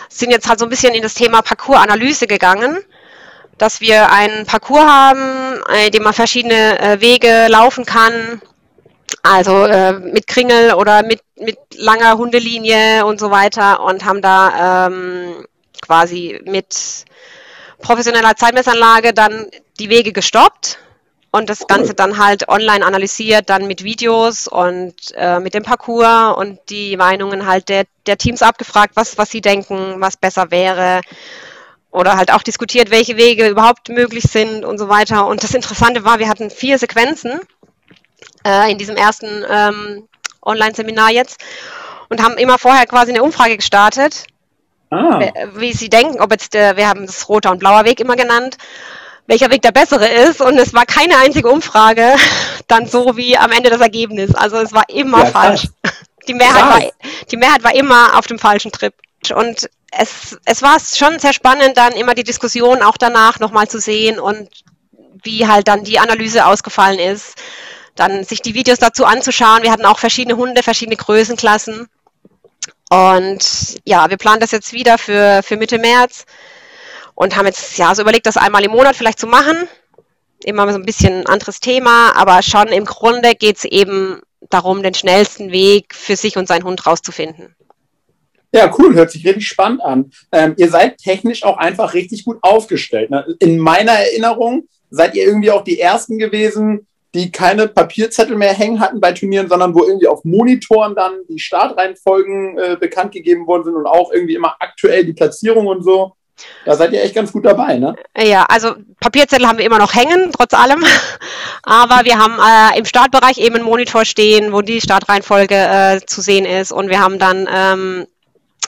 sind jetzt halt so ein bisschen in das Thema Parcours-Analyse gegangen, dass wir einen Parcours haben, äh, den man verschiedene äh, Wege laufen kann. Also äh, mit Kringel oder mit, mit langer Hundelinie und so weiter und haben da ähm, quasi mit professioneller Zeitmessanlage dann die Wege gestoppt und das Ganze dann halt online analysiert, dann mit Videos und äh, mit dem Parcours und die Meinungen halt der, der Teams abgefragt, was, was sie denken, was besser wäre. Oder halt auch diskutiert, welche Wege überhaupt möglich sind und so weiter. Und das Interessante war, wir hatten vier Sequenzen äh, in diesem ersten ähm, Online-Seminar jetzt und haben immer vorher quasi eine Umfrage gestartet, ah. wie sie denken, ob jetzt, der, wir haben das roter und blauer Weg immer genannt, welcher Weg der bessere ist. Und es war keine einzige Umfrage dann so wie am Ende das Ergebnis. Also es war immer ja, falsch. Die Mehrheit, war, die Mehrheit war immer auf dem falschen Trip. Und es, es war schon sehr spannend, dann immer die Diskussion auch danach nochmal zu sehen und wie halt dann die Analyse ausgefallen ist. Dann sich die Videos dazu anzuschauen. Wir hatten auch verschiedene Hunde, verschiedene Größenklassen. Und ja, wir planen das jetzt wieder für, für Mitte März und haben jetzt ja so überlegt, das einmal im Monat vielleicht zu machen. Immer so ein bisschen ein anderes Thema, aber schon im Grunde geht es eben darum, den schnellsten Weg für sich und seinen Hund rauszufinden. Ja, cool, hört sich richtig spannend an. Ähm, ihr seid technisch auch einfach richtig gut aufgestellt. Ne? In meiner Erinnerung seid ihr irgendwie auch die Ersten gewesen, die keine Papierzettel mehr hängen hatten bei Turnieren, sondern wo irgendwie auf Monitoren dann die Startreihenfolgen äh, bekannt gegeben worden sind und auch irgendwie immer aktuell die Platzierung und so. Da seid ihr echt ganz gut dabei, ne? Ja, also Papierzettel haben wir immer noch hängen, trotz allem. Aber wir haben äh, im Startbereich eben einen Monitor stehen, wo die Startreihenfolge äh, zu sehen ist. Und wir haben dann ähm,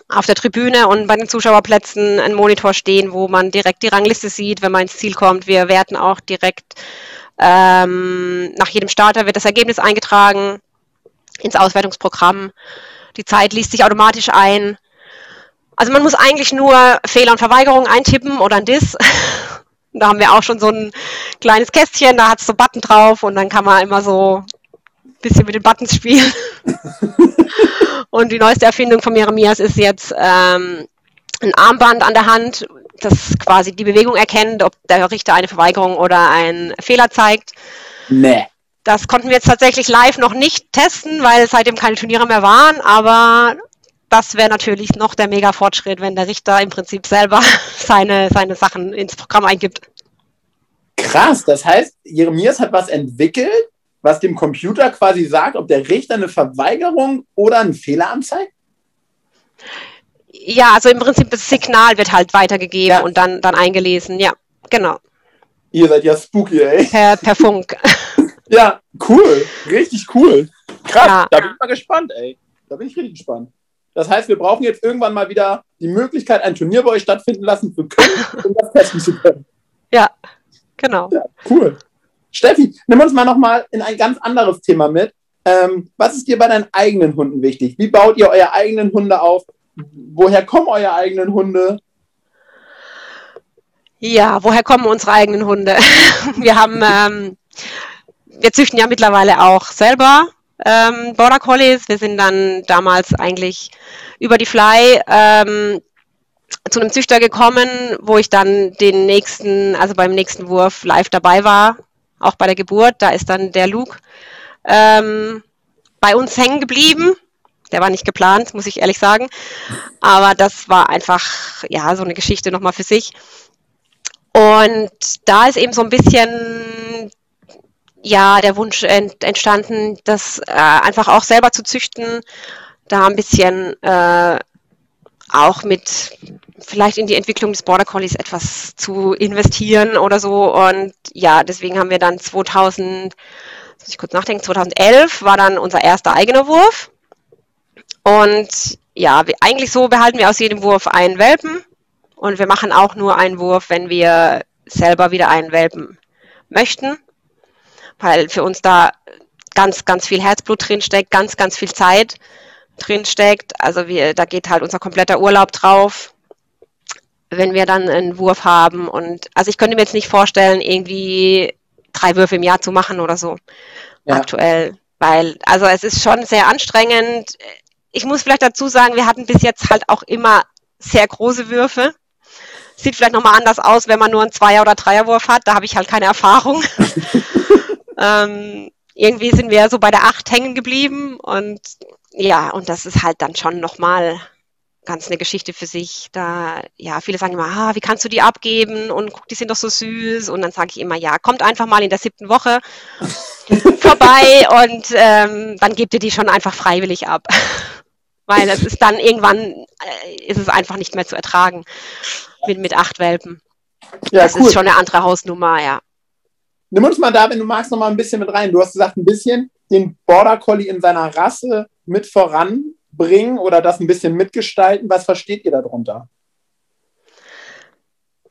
auf der Tribüne und bei den Zuschauerplätzen einen Monitor stehen, wo man direkt die Rangliste sieht, wenn man ins Ziel kommt. Wir werten auch direkt ähm, nach jedem Starter wird das Ergebnis eingetragen ins Auswertungsprogramm. Die Zeit liest sich automatisch ein. Also man muss eigentlich nur Fehler und Verweigerungen eintippen oder ein Diss. da haben wir auch schon so ein kleines Kästchen, da hat es so Button drauf und dann kann man immer so ein bisschen mit den Buttons spielen. und die neueste Erfindung von Jeremias ist jetzt ähm, ein Armband an der Hand, das quasi die Bewegung erkennt, ob der Richter eine Verweigerung oder einen Fehler zeigt. Nee. Das konnten wir jetzt tatsächlich live noch nicht testen, weil seitdem keine Turniere mehr waren, aber das wäre natürlich noch der mega Fortschritt, wenn der Richter im Prinzip selber seine, seine Sachen ins Programm eingibt. Krass, das heißt, Jeremias hat was entwickelt, was dem Computer quasi sagt, ob der Richter eine Verweigerung oder einen Fehler anzeigt? Ja, also im Prinzip das Signal wird halt weitergegeben ja. und dann, dann eingelesen, ja, genau. Ihr seid ja spooky, ey. Per, per Funk. ja, cool, richtig cool. Krass, ja. da bin ich mal gespannt, ey. Da bin ich richtig gespannt. Das heißt, wir brauchen jetzt irgendwann mal wieder die Möglichkeit, ein Turnier bei euch stattfinden lassen zu können, um das testen zu können. Ja, genau. Ja, cool. Steffi, nimm uns mal nochmal in ein ganz anderes Thema mit. Ähm, was ist dir bei deinen eigenen Hunden wichtig? Wie baut ihr eure eigenen Hunde auf? Woher kommen eure eigenen Hunde? Ja, woher kommen unsere eigenen Hunde? wir haben, ähm, wir züchten ja mittlerweile auch selber ähm, Border Collies. Wir sind dann damals eigentlich über die Fly ähm, zu einem Züchter gekommen, wo ich dann den nächsten, also beim nächsten Wurf live dabei war, auch bei der Geburt. Da ist dann der Luke ähm, bei uns hängen geblieben. Der war nicht geplant, muss ich ehrlich sagen. Aber das war einfach, ja, so eine Geschichte nochmal für sich. Und da ist eben so ein bisschen ja der Wunsch ent, entstanden, das äh, einfach auch selber zu züchten, da ein bisschen äh, auch mit vielleicht in die Entwicklung des Border Collies etwas zu investieren oder so. Und ja, deswegen haben wir dann 2000, muss ich kurz nachdenken, 2011 war dann unser erster eigener Wurf. Und ja, wir, eigentlich so behalten wir aus jedem Wurf einen Welpen und wir machen auch nur einen Wurf, wenn wir selber wieder einen Welpen möchten, weil für uns da ganz, ganz viel Herzblut drinsteckt, ganz, ganz viel Zeit drinsteckt. Also wir, da geht halt unser kompletter Urlaub drauf, wenn wir dann einen Wurf haben. Und also ich könnte mir jetzt nicht vorstellen, irgendwie drei Würfe im Jahr zu machen oder so ja. aktuell. Weil, also es ist schon sehr anstrengend. Ich muss vielleicht dazu sagen, wir hatten bis jetzt halt auch immer sehr große Würfe. Sieht vielleicht nochmal anders aus, wenn man nur einen Zweier- oder Dreierwurf hat. Da habe ich halt keine Erfahrung. ähm, irgendwie sind wir so bei der Acht hängen geblieben und ja, und das ist halt dann schon nochmal ganz eine Geschichte für sich. Da, ja, viele sagen immer, ah, wie kannst du die abgeben? Und guck, die sind doch so süß. Und dann sage ich immer, ja, kommt einfach mal in der siebten Woche vorbei und ähm, dann gebt ihr die schon einfach freiwillig ab. Weil es ist dann irgendwann, äh, ist es einfach nicht mehr zu ertragen mit, mit acht Welpen. Ja, das cool. ist schon eine andere Hausnummer, ja. Nimm uns mal da, wenn du magst, noch mal ein bisschen mit rein. Du hast gesagt, ein bisschen den Border Collie in seiner Rasse mit voranbringen oder das ein bisschen mitgestalten. Was versteht ihr darunter?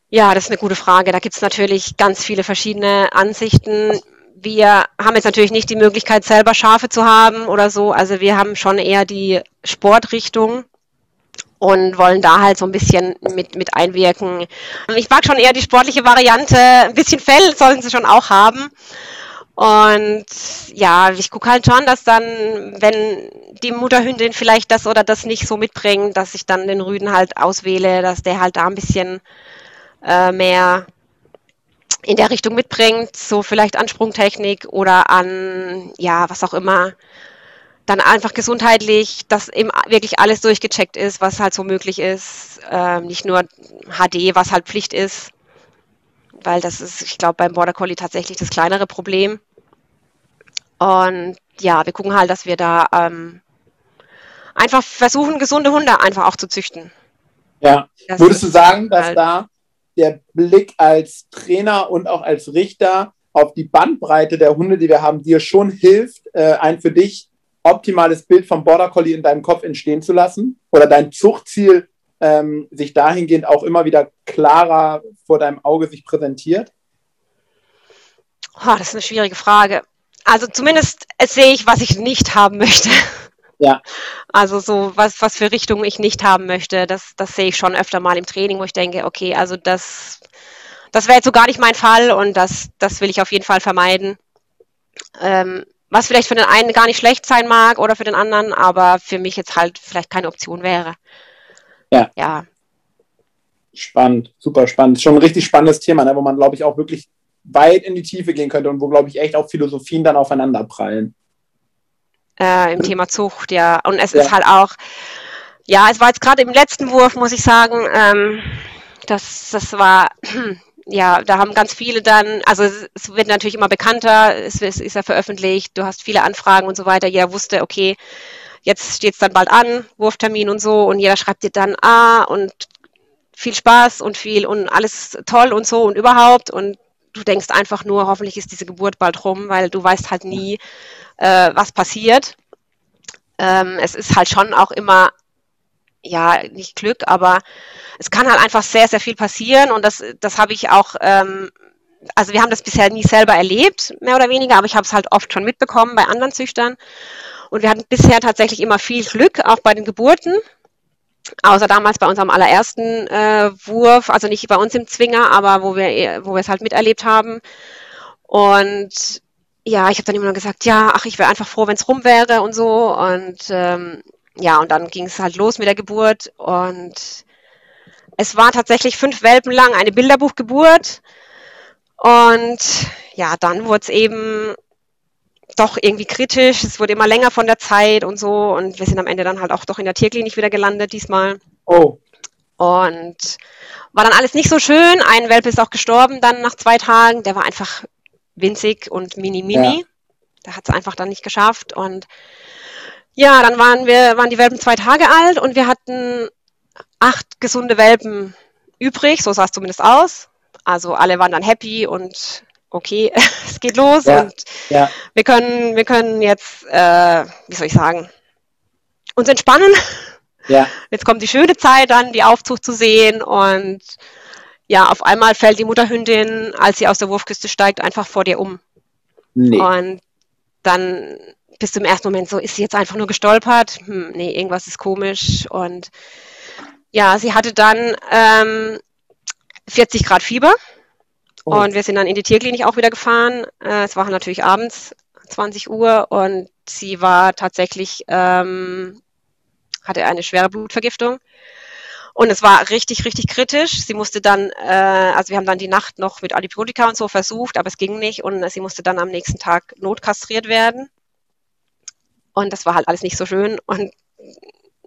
Ja, das ist eine gute Frage. Da gibt es natürlich ganz viele verschiedene Ansichten. Wir haben jetzt natürlich nicht die Möglichkeit, selber Schafe zu haben oder so. Also wir haben schon eher die Sportrichtung und wollen da halt so ein bisschen mit, mit einwirken. Ich mag schon eher die sportliche Variante. Ein bisschen Fell sollen sie schon auch haben. Und ja, ich gucke halt schon, dass dann, wenn die Mutterhündin vielleicht das oder das nicht so mitbringt, dass ich dann den Rüden halt auswähle, dass der halt da ein bisschen äh, mehr in der Richtung mitbringt, so vielleicht an Sprungtechnik oder an, ja, was auch immer. Dann einfach gesundheitlich, dass eben wirklich alles durchgecheckt ist, was halt so möglich ist. Äh, nicht nur HD, was halt Pflicht ist weil das ist, ich glaube, beim Border Collie tatsächlich das kleinere Problem. Und ja, wir gucken halt, dass wir da ähm, einfach versuchen, gesunde Hunde einfach auch zu züchten. Ja, das würdest du sagen, dass halt da der Blick als Trainer und auch als Richter auf die Bandbreite der Hunde, die wir haben, dir schon hilft, äh, ein für dich optimales Bild vom Border Collie in deinem Kopf entstehen zu lassen oder dein Zuchtziel ähm, sich dahingehend auch immer wieder klarer vor deinem Auge sich präsentiert? Oh, das ist eine schwierige Frage. Also zumindest sehe ich, was ich nicht haben möchte. Ja. Also so, was, was für Richtungen ich nicht haben möchte, das, das sehe ich schon öfter mal im Training, wo ich denke, okay, also das, das wäre jetzt so gar nicht mein Fall und das, das will ich auf jeden Fall vermeiden. Ähm, was vielleicht für den einen gar nicht schlecht sein mag oder für den anderen, aber für mich jetzt halt vielleicht keine Option wäre. Ja. ja. Spannend, super spannend. Schon ein richtig spannendes Thema, ne, wo man, glaube ich, auch wirklich weit in die Tiefe gehen könnte und wo, glaube ich, echt auch Philosophien dann aufeinander prallen. Äh, Im Thema Zucht, ja. Und es ja. ist halt auch, ja, es war jetzt gerade im letzten Wurf, muss ich sagen, ähm, das, das war, ja, da haben ganz viele dann, also es, wird natürlich immer bekannter, es, es, ist ja veröffentlicht, du hast viele Anfragen und so weiter. Jeder wusste, okay, jetzt steht es dann bald an, Wurftermin und so, und jeder schreibt dir dann, ah, und viel Spaß und viel und alles toll und so und überhaupt. Und du denkst einfach nur, hoffentlich ist diese Geburt bald rum, weil du weißt halt nie, äh, was passiert. Ähm, es ist halt schon auch immer, ja, nicht Glück, aber es kann halt einfach sehr, sehr viel passieren und das, das habe ich auch, ähm, also wir haben das bisher nie selber erlebt, mehr oder weniger, aber ich habe es halt oft schon mitbekommen bei anderen Züchtern. Und wir hatten bisher tatsächlich immer viel Glück, auch bei den Geburten. Außer damals bei unserem allerersten äh, Wurf, also nicht bei uns im Zwinger, aber wo wir, wo wir es halt miterlebt haben. Und ja, ich habe dann immer nur gesagt, ja, ach, ich wäre einfach froh, wenn es rum wäre und so. Und ähm, ja, und dann ging es halt los mit der Geburt. Und es war tatsächlich fünf Welpen lang eine Bilderbuchgeburt. Und ja, dann wurde es eben doch irgendwie kritisch. Es wurde immer länger von der Zeit und so. Und wir sind am Ende dann halt auch doch in der Tierklinik wieder gelandet diesmal. Oh. Und war dann alles nicht so schön. Ein Welpe ist auch gestorben dann nach zwei Tagen. Der war einfach winzig und mini-mini. Ja. Der hat es einfach dann nicht geschafft. Und Ja, dann waren wir, waren die Welpen zwei Tage alt und wir hatten acht gesunde Welpen übrig, so sah es zumindest aus. Also alle waren dann happy und okay, es geht los ja, und ja. wir können, wir können jetzt, äh, wie soll ich sagen, uns entspannen. Ja. Jetzt kommt die schöne Zeit dann, die Aufzucht zu sehen und ja, auf einmal fällt die Mutterhündin, als sie aus der Wurfküste steigt, einfach vor dir um. Nee. Und dann bist du im ersten Moment so, ist sie jetzt einfach nur gestolpert? Hm, nee, irgendwas ist komisch. Und ja, sie hatte dann ähm, 40 Grad Fieber. Oh. Und wir sind dann in die Tierklinik auch wieder gefahren. Äh, es war natürlich abends, 20 Uhr. Und sie war tatsächlich, ähm, hatte eine schwere Blutvergiftung. Und es war richtig, richtig kritisch. Sie musste dann, äh, also wir haben dann die Nacht noch mit Antibiotika und so versucht, aber es ging nicht. Und sie musste dann am nächsten Tag notkastriert werden. Und das war halt alles nicht so schön. Und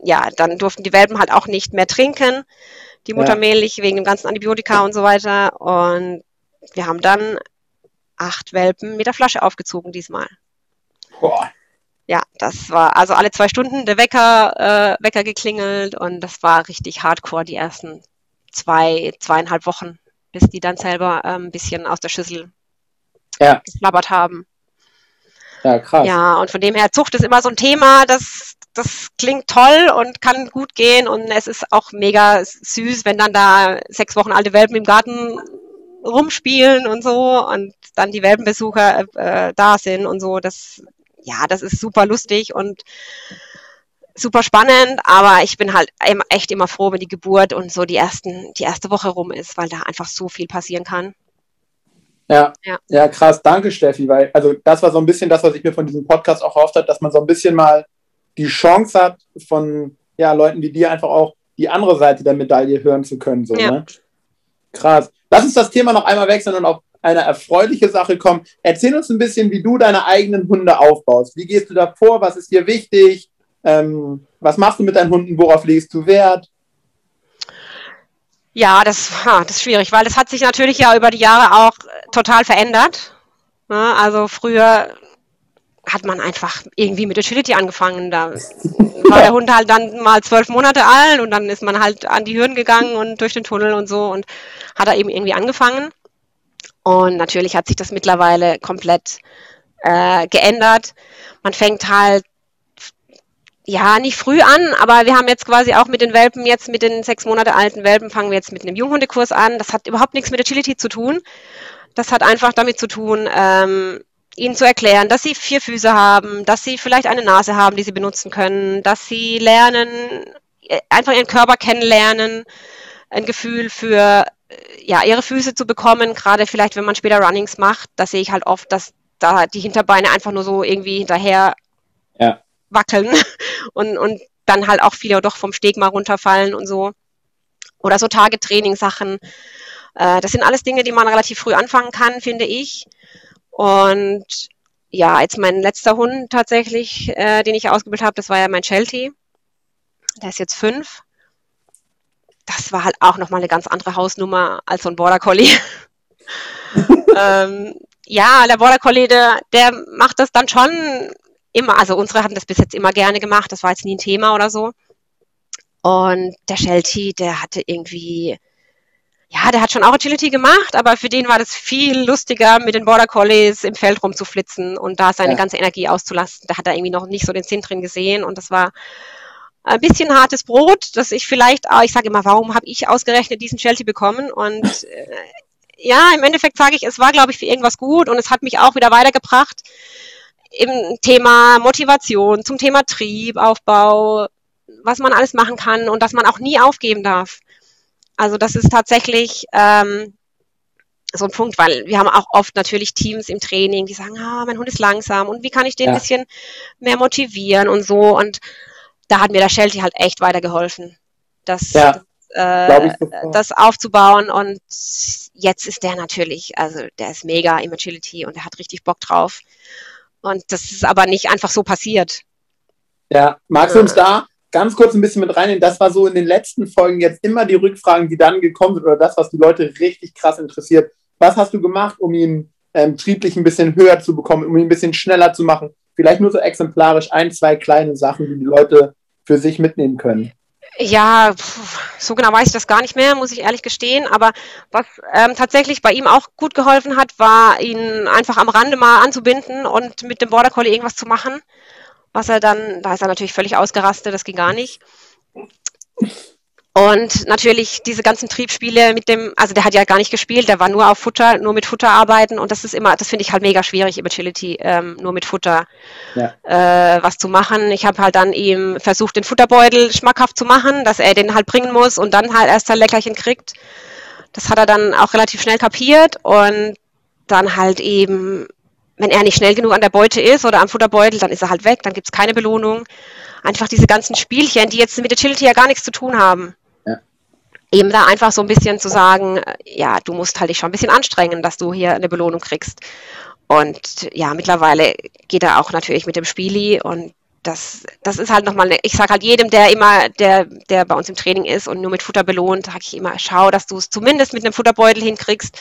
ja, dann durften die Welpen halt auch nicht mehr trinken, die Muttermilch, ja. wegen dem ganzen Antibiotika und so weiter. Und wir haben dann acht Welpen mit der Flasche aufgezogen diesmal. Boah ja, das war also alle zwei Stunden der Wecker, äh, Wecker geklingelt und das war richtig hardcore die ersten zwei, zweieinhalb Wochen, bis die dann selber äh, ein bisschen aus der Schüssel ja. geflabbert haben. Ja, krass. Ja, und von dem her, Zucht ist immer so ein Thema, das, das klingt toll und kann gut gehen und es ist auch mega süß, wenn dann da sechs Wochen alte Welpen im Garten rumspielen und so und dann die Welpenbesucher äh, da sind und so. Das ja, das ist super lustig und super spannend, aber ich bin halt echt immer froh, wenn die Geburt und so die ersten, die erste Woche rum ist, weil da einfach so viel passieren kann. Ja, ja, ja, krass. Danke, Steffi, weil, also das war so ein bisschen das, was ich mir von diesem Podcast auch erhofft habe, dass man so ein bisschen mal die Chance hat, von ja, Leuten wie dir einfach auch die andere Seite der Medaille hören zu können. So, ja. ne? Krass. Lass uns das Thema noch einmal wechseln und auf eine erfreuliche Sache kommen. Erzähl uns ein bisschen, wie du deine eigenen Hunde aufbaust. Wie gehst du da vor? Was ist dir wichtig? Ähm, was machst du mit deinen Hunden? Worauf legst du Wert? Ja, das, das ist schwierig, weil das hat sich natürlich ja über die Jahre auch total verändert. Ne? Also früher hat man einfach irgendwie mit Agility angefangen. Da war der Hund halt dann mal zwölf Monate alt und dann ist man halt an die Hürden gegangen und durch den Tunnel und so und hat da eben irgendwie angefangen. Und natürlich hat sich das mittlerweile komplett äh, geändert. Man fängt halt ja, nicht früh an, aber wir haben jetzt quasi auch mit den Welpen, jetzt mit den sechs Monate alten Welpen, fangen wir jetzt mit einem Junghundekurs an. Das hat überhaupt nichts mit Agility zu tun. Das hat einfach damit zu tun, ähm, ihnen zu erklären, dass sie vier Füße haben, dass sie vielleicht eine Nase haben, die sie benutzen können, dass sie lernen, äh, einfach ihren Körper kennenlernen, ein Gefühl für ja, ihre Füße zu bekommen, gerade vielleicht, wenn man später Runnings macht, da sehe ich halt oft, dass da die Hinterbeine einfach nur so irgendwie hinterher. Wackeln und, und dann halt auch viele doch vom Steg mal runterfallen und so. Oder so Tagetraining-Sachen. Äh, das sind alles Dinge, die man relativ früh anfangen kann, finde ich. Und ja, jetzt mein letzter Hund tatsächlich, äh, den ich ausgebildet habe, das war ja mein Sheltie. Der ist jetzt fünf das war halt auch nochmal eine ganz andere Hausnummer als so ein Border Collie. ähm, ja, der Border Collie, der, der macht das dann schon immer, also unsere hatten das bis jetzt immer gerne gemacht, das war jetzt nie ein Thema oder so. Und der Sheltie, der hatte irgendwie, ja, der hat schon auch Agility gemacht, aber für den war das viel lustiger, mit den Border Collies im Feld rumzuflitzen und da seine ja. ganze Energie auszulassen. Da hat er irgendwie noch nicht so den Sinn drin gesehen und das war ein bisschen hartes Brot, dass ich vielleicht, ich sage immer, warum habe ich ausgerechnet diesen Sheltie bekommen? Und äh, ja, im Endeffekt sage ich, es war, glaube ich, für irgendwas gut und es hat mich auch wieder weitergebracht im Thema Motivation, zum Thema Trieb, Aufbau, was man alles machen kann und dass man auch nie aufgeben darf. Also das ist tatsächlich ähm, so ein Punkt, weil wir haben auch oft natürlich Teams im Training, die sagen, ah, mein Hund ist langsam und wie kann ich den ja. ein bisschen mehr motivieren und so und da hat mir der Sheltie halt echt weitergeholfen, das, ja, äh, das aufzubauen. Und jetzt ist der natürlich, also der ist mega im Agility und er hat richtig Bock drauf. Und das ist aber nicht einfach so passiert. Ja, magst du uns da ganz kurz ein bisschen mit reinnehmen? Das war so in den letzten Folgen jetzt immer die Rückfragen, die dann gekommen sind oder das, was die Leute richtig krass interessiert. Was hast du gemacht, um ihn ähm, trieblich ein bisschen höher zu bekommen, um ihn ein bisschen schneller zu machen? vielleicht nur so exemplarisch ein, zwei kleine Sachen, die die Leute für sich mitnehmen können. Ja, so genau weiß ich das gar nicht mehr, muss ich ehrlich gestehen. Aber was ähm, tatsächlich bei ihm auch gut geholfen hat, war ihn einfach am Rande mal anzubinden und mit dem Border Collie irgendwas zu machen. Was er dann, da ist er natürlich völlig ausgerastet, das ging gar nicht. Und natürlich diese ganzen Triebspiele mit dem, also der hat ja gar nicht gespielt, der war nur auf Futter, nur mit Futter arbeiten und das ist immer, das finde ich halt mega schwierig im Agility, ähm, nur mit Futter ja. äh, was zu machen. Ich habe halt dann ihm versucht, den Futterbeutel schmackhaft zu machen, dass er den halt bringen muss und dann halt erst sein Leckerchen kriegt. Das hat er dann auch relativ schnell kapiert und dann halt eben, wenn er nicht schnell genug an der Beute ist oder am Futterbeutel, dann ist er halt weg, dann gibt's keine Belohnung. Einfach diese ganzen Spielchen, die jetzt mit Agility ja gar nichts zu tun haben eben da einfach so ein bisschen zu sagen, äh, ja, du musst halt dich schon ein bisschen anstrengen, dass du hier eine Belohnung kriegst. Und ja, mittlerweile geht er auch natürlich mit dem Spieli und das, das ist halt nochmal, ich sage halt jedem, der immer, der, der bei uns im Training ist und nur mit Futter belohnt, sage ich immer, schau, dass du es zumindest mit einem Futterbeutel hinkriegst,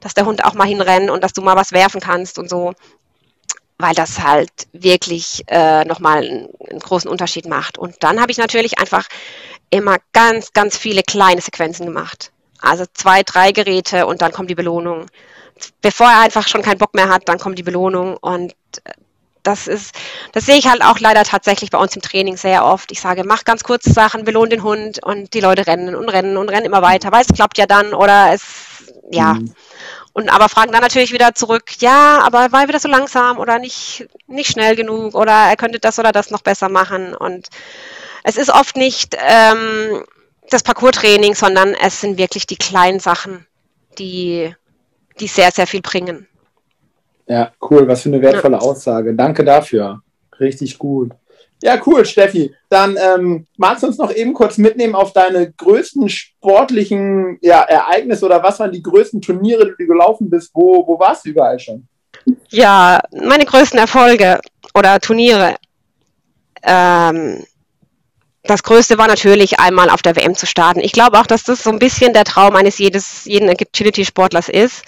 dass der Hund auch mal hinrennt und dass du mal was werfen kannst und so, weil das halt wirklich äh, nochmal einen, einen großen Unterschied macht. Und dann habe ich natürlich einfach immer ganz, ganz viele kleine Sequenzen gemacht. Also zwei, drei Geräte und dann kommt die Belohnung. Bevor er einfach schon keinen Bock mehr hat, dann kommt die Belohnung und äh, das ist, das sehe ich halt auch leider tatsächlich bei uns im Training sehr oft. Ich sage, mach ganz kurze Sachen, belohn den Hund und die Leute rennen und rennen und rennen immer weiter, weil es klappt ja dann oder es, ja. Mhm. Und aber fragen dann natürlich wieder zurück, ja, aber war er wieder so langsam oder nicht, nicht schnell genug oder er könnte das oder das noch besser machen und es ist oft nicht ähm, das Parcours-Training, sondern es sind wirklich die kleinen Sachen, die, die sehr, sehr viel bringen. Ja, cool. Was für eine wertvolle ja. Aussage. Danke dafür. Richtig gut. Ja, cool, Steffi. Dann ähm, magst du uns noch eben kurz mitnehmen auf deine größten sportlichen ja, Ereignisse oder was waren die größten Turniere, die du gelaufen bist? Wo, wo warst du überall schon? Ja, meine größten Erfolge oder Turniere. Ähm, das Größte war natürlich einmal auf der WM zu starten. Ich glaube auch, dass das so ein bisschen der Traum eines jedes, jeden Agility-Sportlers ist.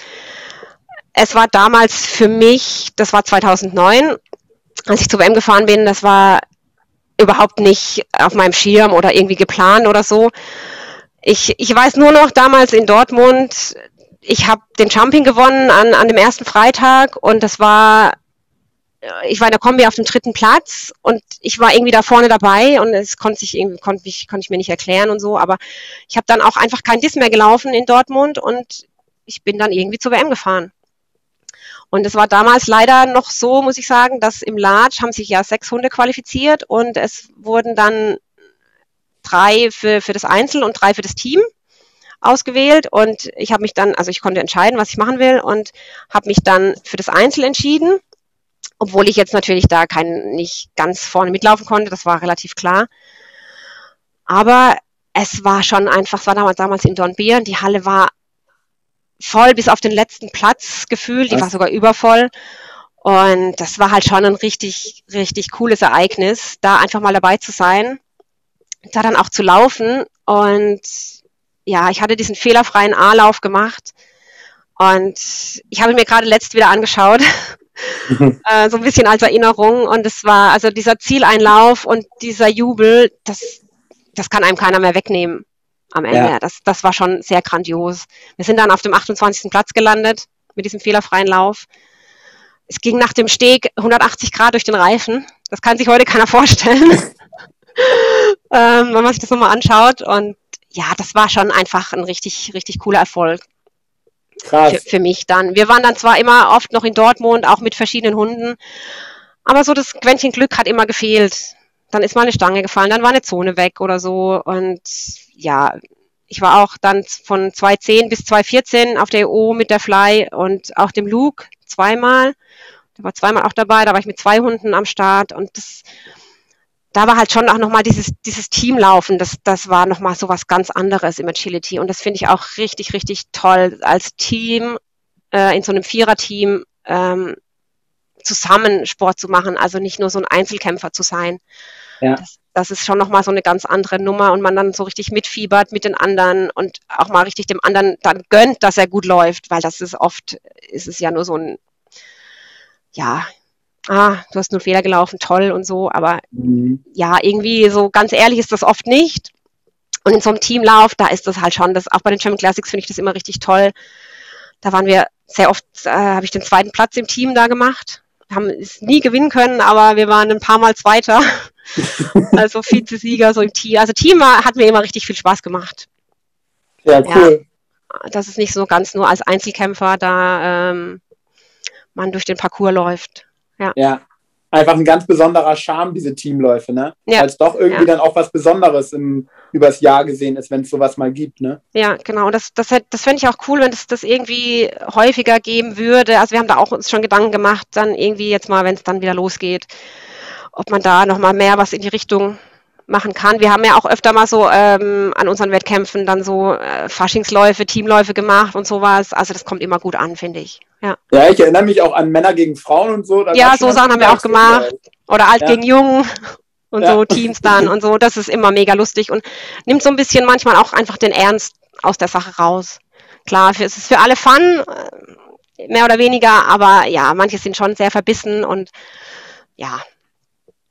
Es war damals für mich, das war 2009, als ich zur WM gefahren bin, das war überhaupt nicht auf meinem Schirm oder irgendwie geplant oder so. Ich, ich weiß nur noch damals in Dortmund, ich habe den Jumping gewonnen an, an dem ersten Freitag und das war ich war in der Kombi auf dem dritten Platz und ich war irgendwie da vorne dabei und es konnte sich irgendwie konnte ich, konnte ich mir nicht erklären und so, aber ich habe dann auch einfach kein Diss mehr gelaufen in Dortmund und ich bin dann irgendwie zur WM gefahren. Und es war damals leider noch so, muss ich sagen, dass im Large haben sich ja sechs Hunde qualifiziert und es wurden dann drei für, für das Einzel und drei für das Team ausgewählt und ich habe mich dann, also ich konnte entscheiden, was ich machen will und habe mich dann für das Einzel entschieden obwohl ich jetzt natürlich da kein, nicht ganz vorne mitlaufen konnte, das war relativ klar. Aber es war schon einfach, es war damals, damals in Dornbirn, die Halle war voll bis auf den letzten Platz gefühlt, die Was? war sogar übervoll. Und das war halt schon ein richtig, richtig cooles Ereignis, da einfach mal dabei zu sein, da dann auch zu laufen. Und ja, ich hatte diesen fehlerfreien A-Lauf gemacht. Und ich habe mir gerade letzt wieder angeschaut äh, so ein bisschen als Erinnerung. Und es war also dieser Zieleinlauf und dieser Jubel, das, das kann einem keiner mehr wegnehmen am Ende. Ja. Das, das war schon sehr grandios. Wir sind dann auf dem 28. Platz gelandet mit diesem fehlerfreien Lauf. Es ging nach dem Steg 180 Grad durch den Reifen. Das kann sich heute keiner vorstellen, ähm, wenn man sich das nochmal anschaut. Und ja, das war schon einfach ein richtig, richtig cooler Erfolg. Krass. Für, für mich dann. Wir waren dann zwar immer oft noch in Dortmund, auch mit verschiedenen Hunden, aber so das Quäntchen Glück hat immer gefehlt. Dann ist mal eine Stange gefallen, dann war eine Zone weg oder so. Und ja, ich war auch dann von 2010 bis 2014 auf der EU mit der Fly und auch dem Luke zweimal. Der war zweimal auch dabei, da war ich mit zwei Hunden am Start und das da war halt schon auch nochmal dieses, dieses Teamlaufen, das, das war nochmal so was ganz anderes im Agility. Und das finde ich auch richtig, richtig toll, als Team, äh, in so einem Viererteam ähm, zusammen Sport zu machen, also nicht nur so ein Einzelkämpfer zu sein. Ja. Das, das ist schon nochmal so eine ganz andere Nummer und man dann so richtig mitfiebert mit den anderen und auch mal richtig dem anderen dann gönnt, dass er gut läuft, weil das ist oft, ist es ja nur so ein, ja, ah, du hast nur Fehler gelaufen, toll und so, aber mhm. ja, irgendwie so ganz ehrlich ist das oft nicht. Und in so einem Teamlauf, da ist das halt schon, das, auch bei den German Classics finde ich das immer richtig toll. Da waren wir sehr oft, äh, habe ich den zweiten Platz im Team da gemacht. Haben es nie gewinnen können, aber wir waren ein paar Mal Zweiter. also Vizesieger so im Team. Also Team hat mir immer richtig viel Spaß gemacht. Ja, cool. Ja, das ist nicht so ganz nur als Einzelkämpfer da ähm, man durch den Parcours läuft. Ja. ja. Einfach ein ganz besonderer Charme, diese Teamläufe, ne? Ja. Weil es doch irgendwie ja. dann auch was Besonderes im, übers Jahr gesehen ist, wenn es sowas mal gibt, ne? Ja, genau. Das, das, das fände ich auch cool, wenn es das irgendwie häufiger geben würde. Also wir haben da auch uns schon Gedanken gemacht, dann irgendwie jetzt mal, wenn es dann wieder losgeht, ob man da nochmal mehr was in die Richtung machen kann. Wir haben ja auch öfter mal so ähm, an unseren Wettkämpfen dann so äh, Faschingsläufe, Teamläufe gemacht und sowas. Also das kommt immer gut an, finde ich. Ja. ja, ich erinnere mich auch an Männer gegen Frauen und so. ja, so Sachen haben wir auch gemacht. Oder alt ja. gegen jung und ja. so Teams dann und so. Das ist immer mega lustig und nimmt so ein bisschen manchmal auch einfach den Ernst aus der Sache raus. Klar, es ist für alle Fun, äh, mehr oder weniger, aber ja, manche sind schon sehr verbissen und ja.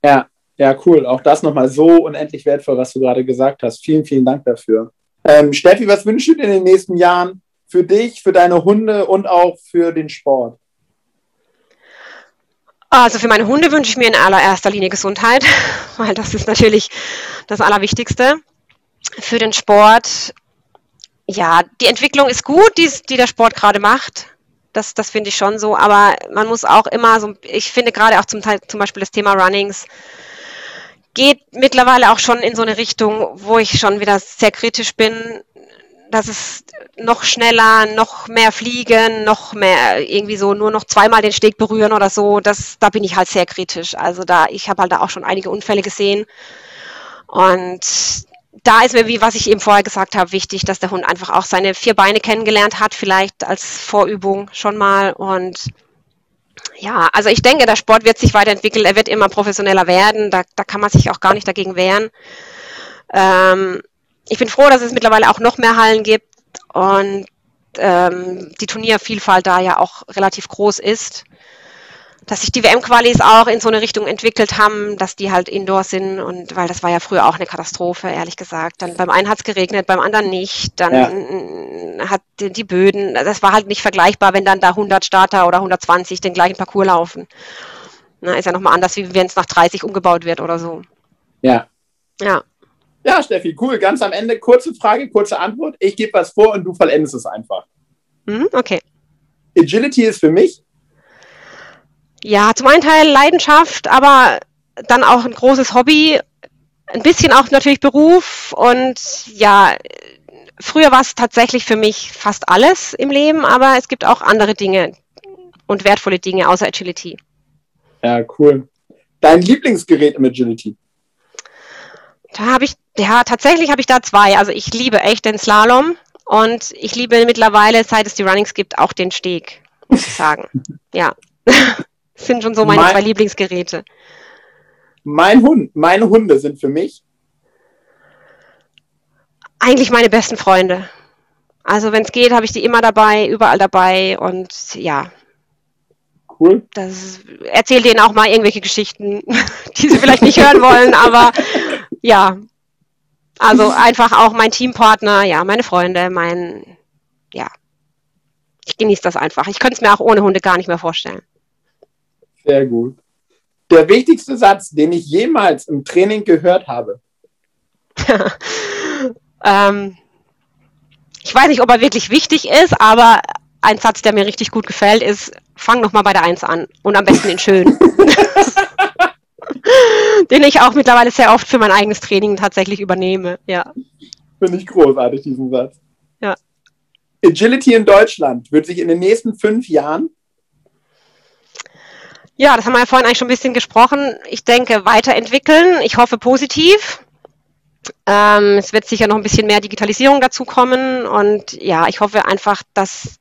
Ja, ja, cool. Auch das nochmal so unendlich wertvoll, was du gerade gesagt hast. Vielen, vielen Dank dafür. Ähm, Steffi, was wünschst du dir in den nächsten Jahren für dich, für deine Hunde und auch für den Sport? Also für meine Hunde wünsche ich mir in allererster Linie Gesundheit, weil das ist natürlich das Allerwichtigste. Für den Sport, ja, die Entwicklung ist gut, die, die der Sport gerade macht. Das, das finde ich schon so, aber man muss auch immer so, ich finde gerade auch zum Teil zum Beispiel das Thema Runnings, geht mittlerweile auch schon in so eine Richtung, wo ich schon wieder sehr kritisch bin, dass es noch schneller, noch mehr fliegen, noch mehr irgendwie so nur noch zweimal den Steg berühren oder so. Das, da bin ich halt sehr kritisch. Also da, ich habe halt da auch schon einige Unfälle gesehen. Und da ist mir, wie was ich eben vorher gesagt habe, wichtig, dass der Hund einfach auch seine vier Beine kennengelernt hat, vielleicht als Vorübung schon mal und ja, also ich denke, der Sport wird sich weiterentwickeln, er wird immer professioneller werden, da, da kann man sich auch gar nicht dagegen wehren. Ähm, ich bin froh, dass es mittlerweile auch noch mehr Hallen gibt und ähm, die Turniervielfalt da ja auch relativ groß ist dass sich die WM-Qualis auch in so eine Richtung entwickelt haben, dass die halt indoor sind und weil das war ja früher auch eine Katastrophe, ehrlich gesagt. Dann beim einen hat es geregnet, beim anderen nicht. Dann ja. hat die Böden, das war halt nicht vergleichbar, wenn dann da 100 Starter oder 120 den gleichen Parcours laufen. Na, ist ja nochmal anders, wie wenn es nach 30 umgebaut wird oder so. Ja. Ja. Ja, Steffi, cool. Ganz am Ende kurze Frage, kurze Antwort. Ich gebe was vor und du vollendest es einfach. Mhm, okay. Agility ist für mich ja, zum einen Teil Leidenschaft, aber dann auch ein großes Hobby, ein bisschen auch natürlich Beruf und ja, früher war es tatsächlich für mich fast alles im Leben, aber es gibt auch andere Dinge und wertvolle Dinge außer Agility. Ja, cool. Dein Lieblingsgerät im Agility? Da habe ich, ja, tatsächlich habe ich da zwei. Also ich liebe echt den Slalom und ich liebe mittlerweile, seit es die Runnings gibt, auch den Steg, muss ich sagen. ja. Sind schon so meine mein, zwei Lieblingsgeräte. Mein Hund, meine Hunde sind für mich eigentlich meine besten Freunde. Also wenn es geht, habe ich die immer dabei, überall dabei und ja. Cool. Das erzähl denen auch mal irgendwelche Geschichten, die sie vielleicht nicht hören wollen, aber ja. Also einfach auch mein Teampartner, ja, meine Freunde, mein, ja. Ich genieße das einfach. Ich könnte es mir auch ohne Hunde gar nicht mehr vorstellen. Sehr gut. Der wichtigste Satz, den ich jemals im Training gehört habe. ähm, ich weiß nicht, ob er wirklich wichtig ist, aber ein Satz, der mir richtig gut gefällt, ist, fang noch mal bei der Eins an und am besten in schön. Den ich auch mittlerweile sehr oft für mein eigenes Training tatsächlich übernehme, ja. Finde ich großartig, diesen Satz. Ja. Agility in Deutschland wird sich in den nächsten fünf Jahren ja, das haben wir ja vorhin eigentlich schon ein bisschen gesprochen. Ich denke, weiterentwickeln. Ich hoffe positiv. Ähm, es wird sicher noch ein bisschen mehr Digitalisierung dazu kommen. Und ja, ich hoffe einfach, dass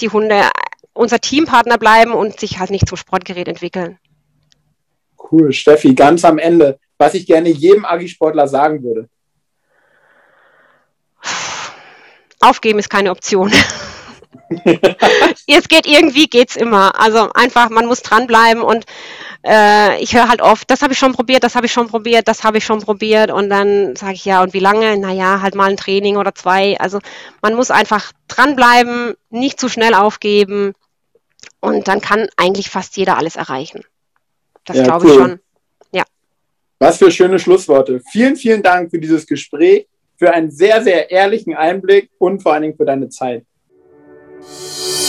die Hunde unser Teampartner bleiben und sich halt nicht zum Sportgerät entwickeln. Cool, Steffi, ganz am Ende, was ich gerne jedem Agisportler sagen würde. Aufgeben ist keine Option. es geht irgendwie, geht's immer. Also einfach, man muss dranbleiben und äh, ich höre halt oft, das habe ich schon probiert, das habe ich schon probiert, das habe ich schon probiert und dann sage ich ja, und wie lange? Naja, halt mal ein Training oder zwei. Also man muss einfach dranbleiben, nicht zu schnell aufgeben und dann kann eigentlich fast jeder alles erreichen. Das ja, glaube cool. ich schon. Ja. Was für schöne Schlussworte. Vielen, vielen Dank für dieses Gespräch, für einen sehr, sehr ehrlichen Einblick und vor allen Dingen für deine Zeit. Bye.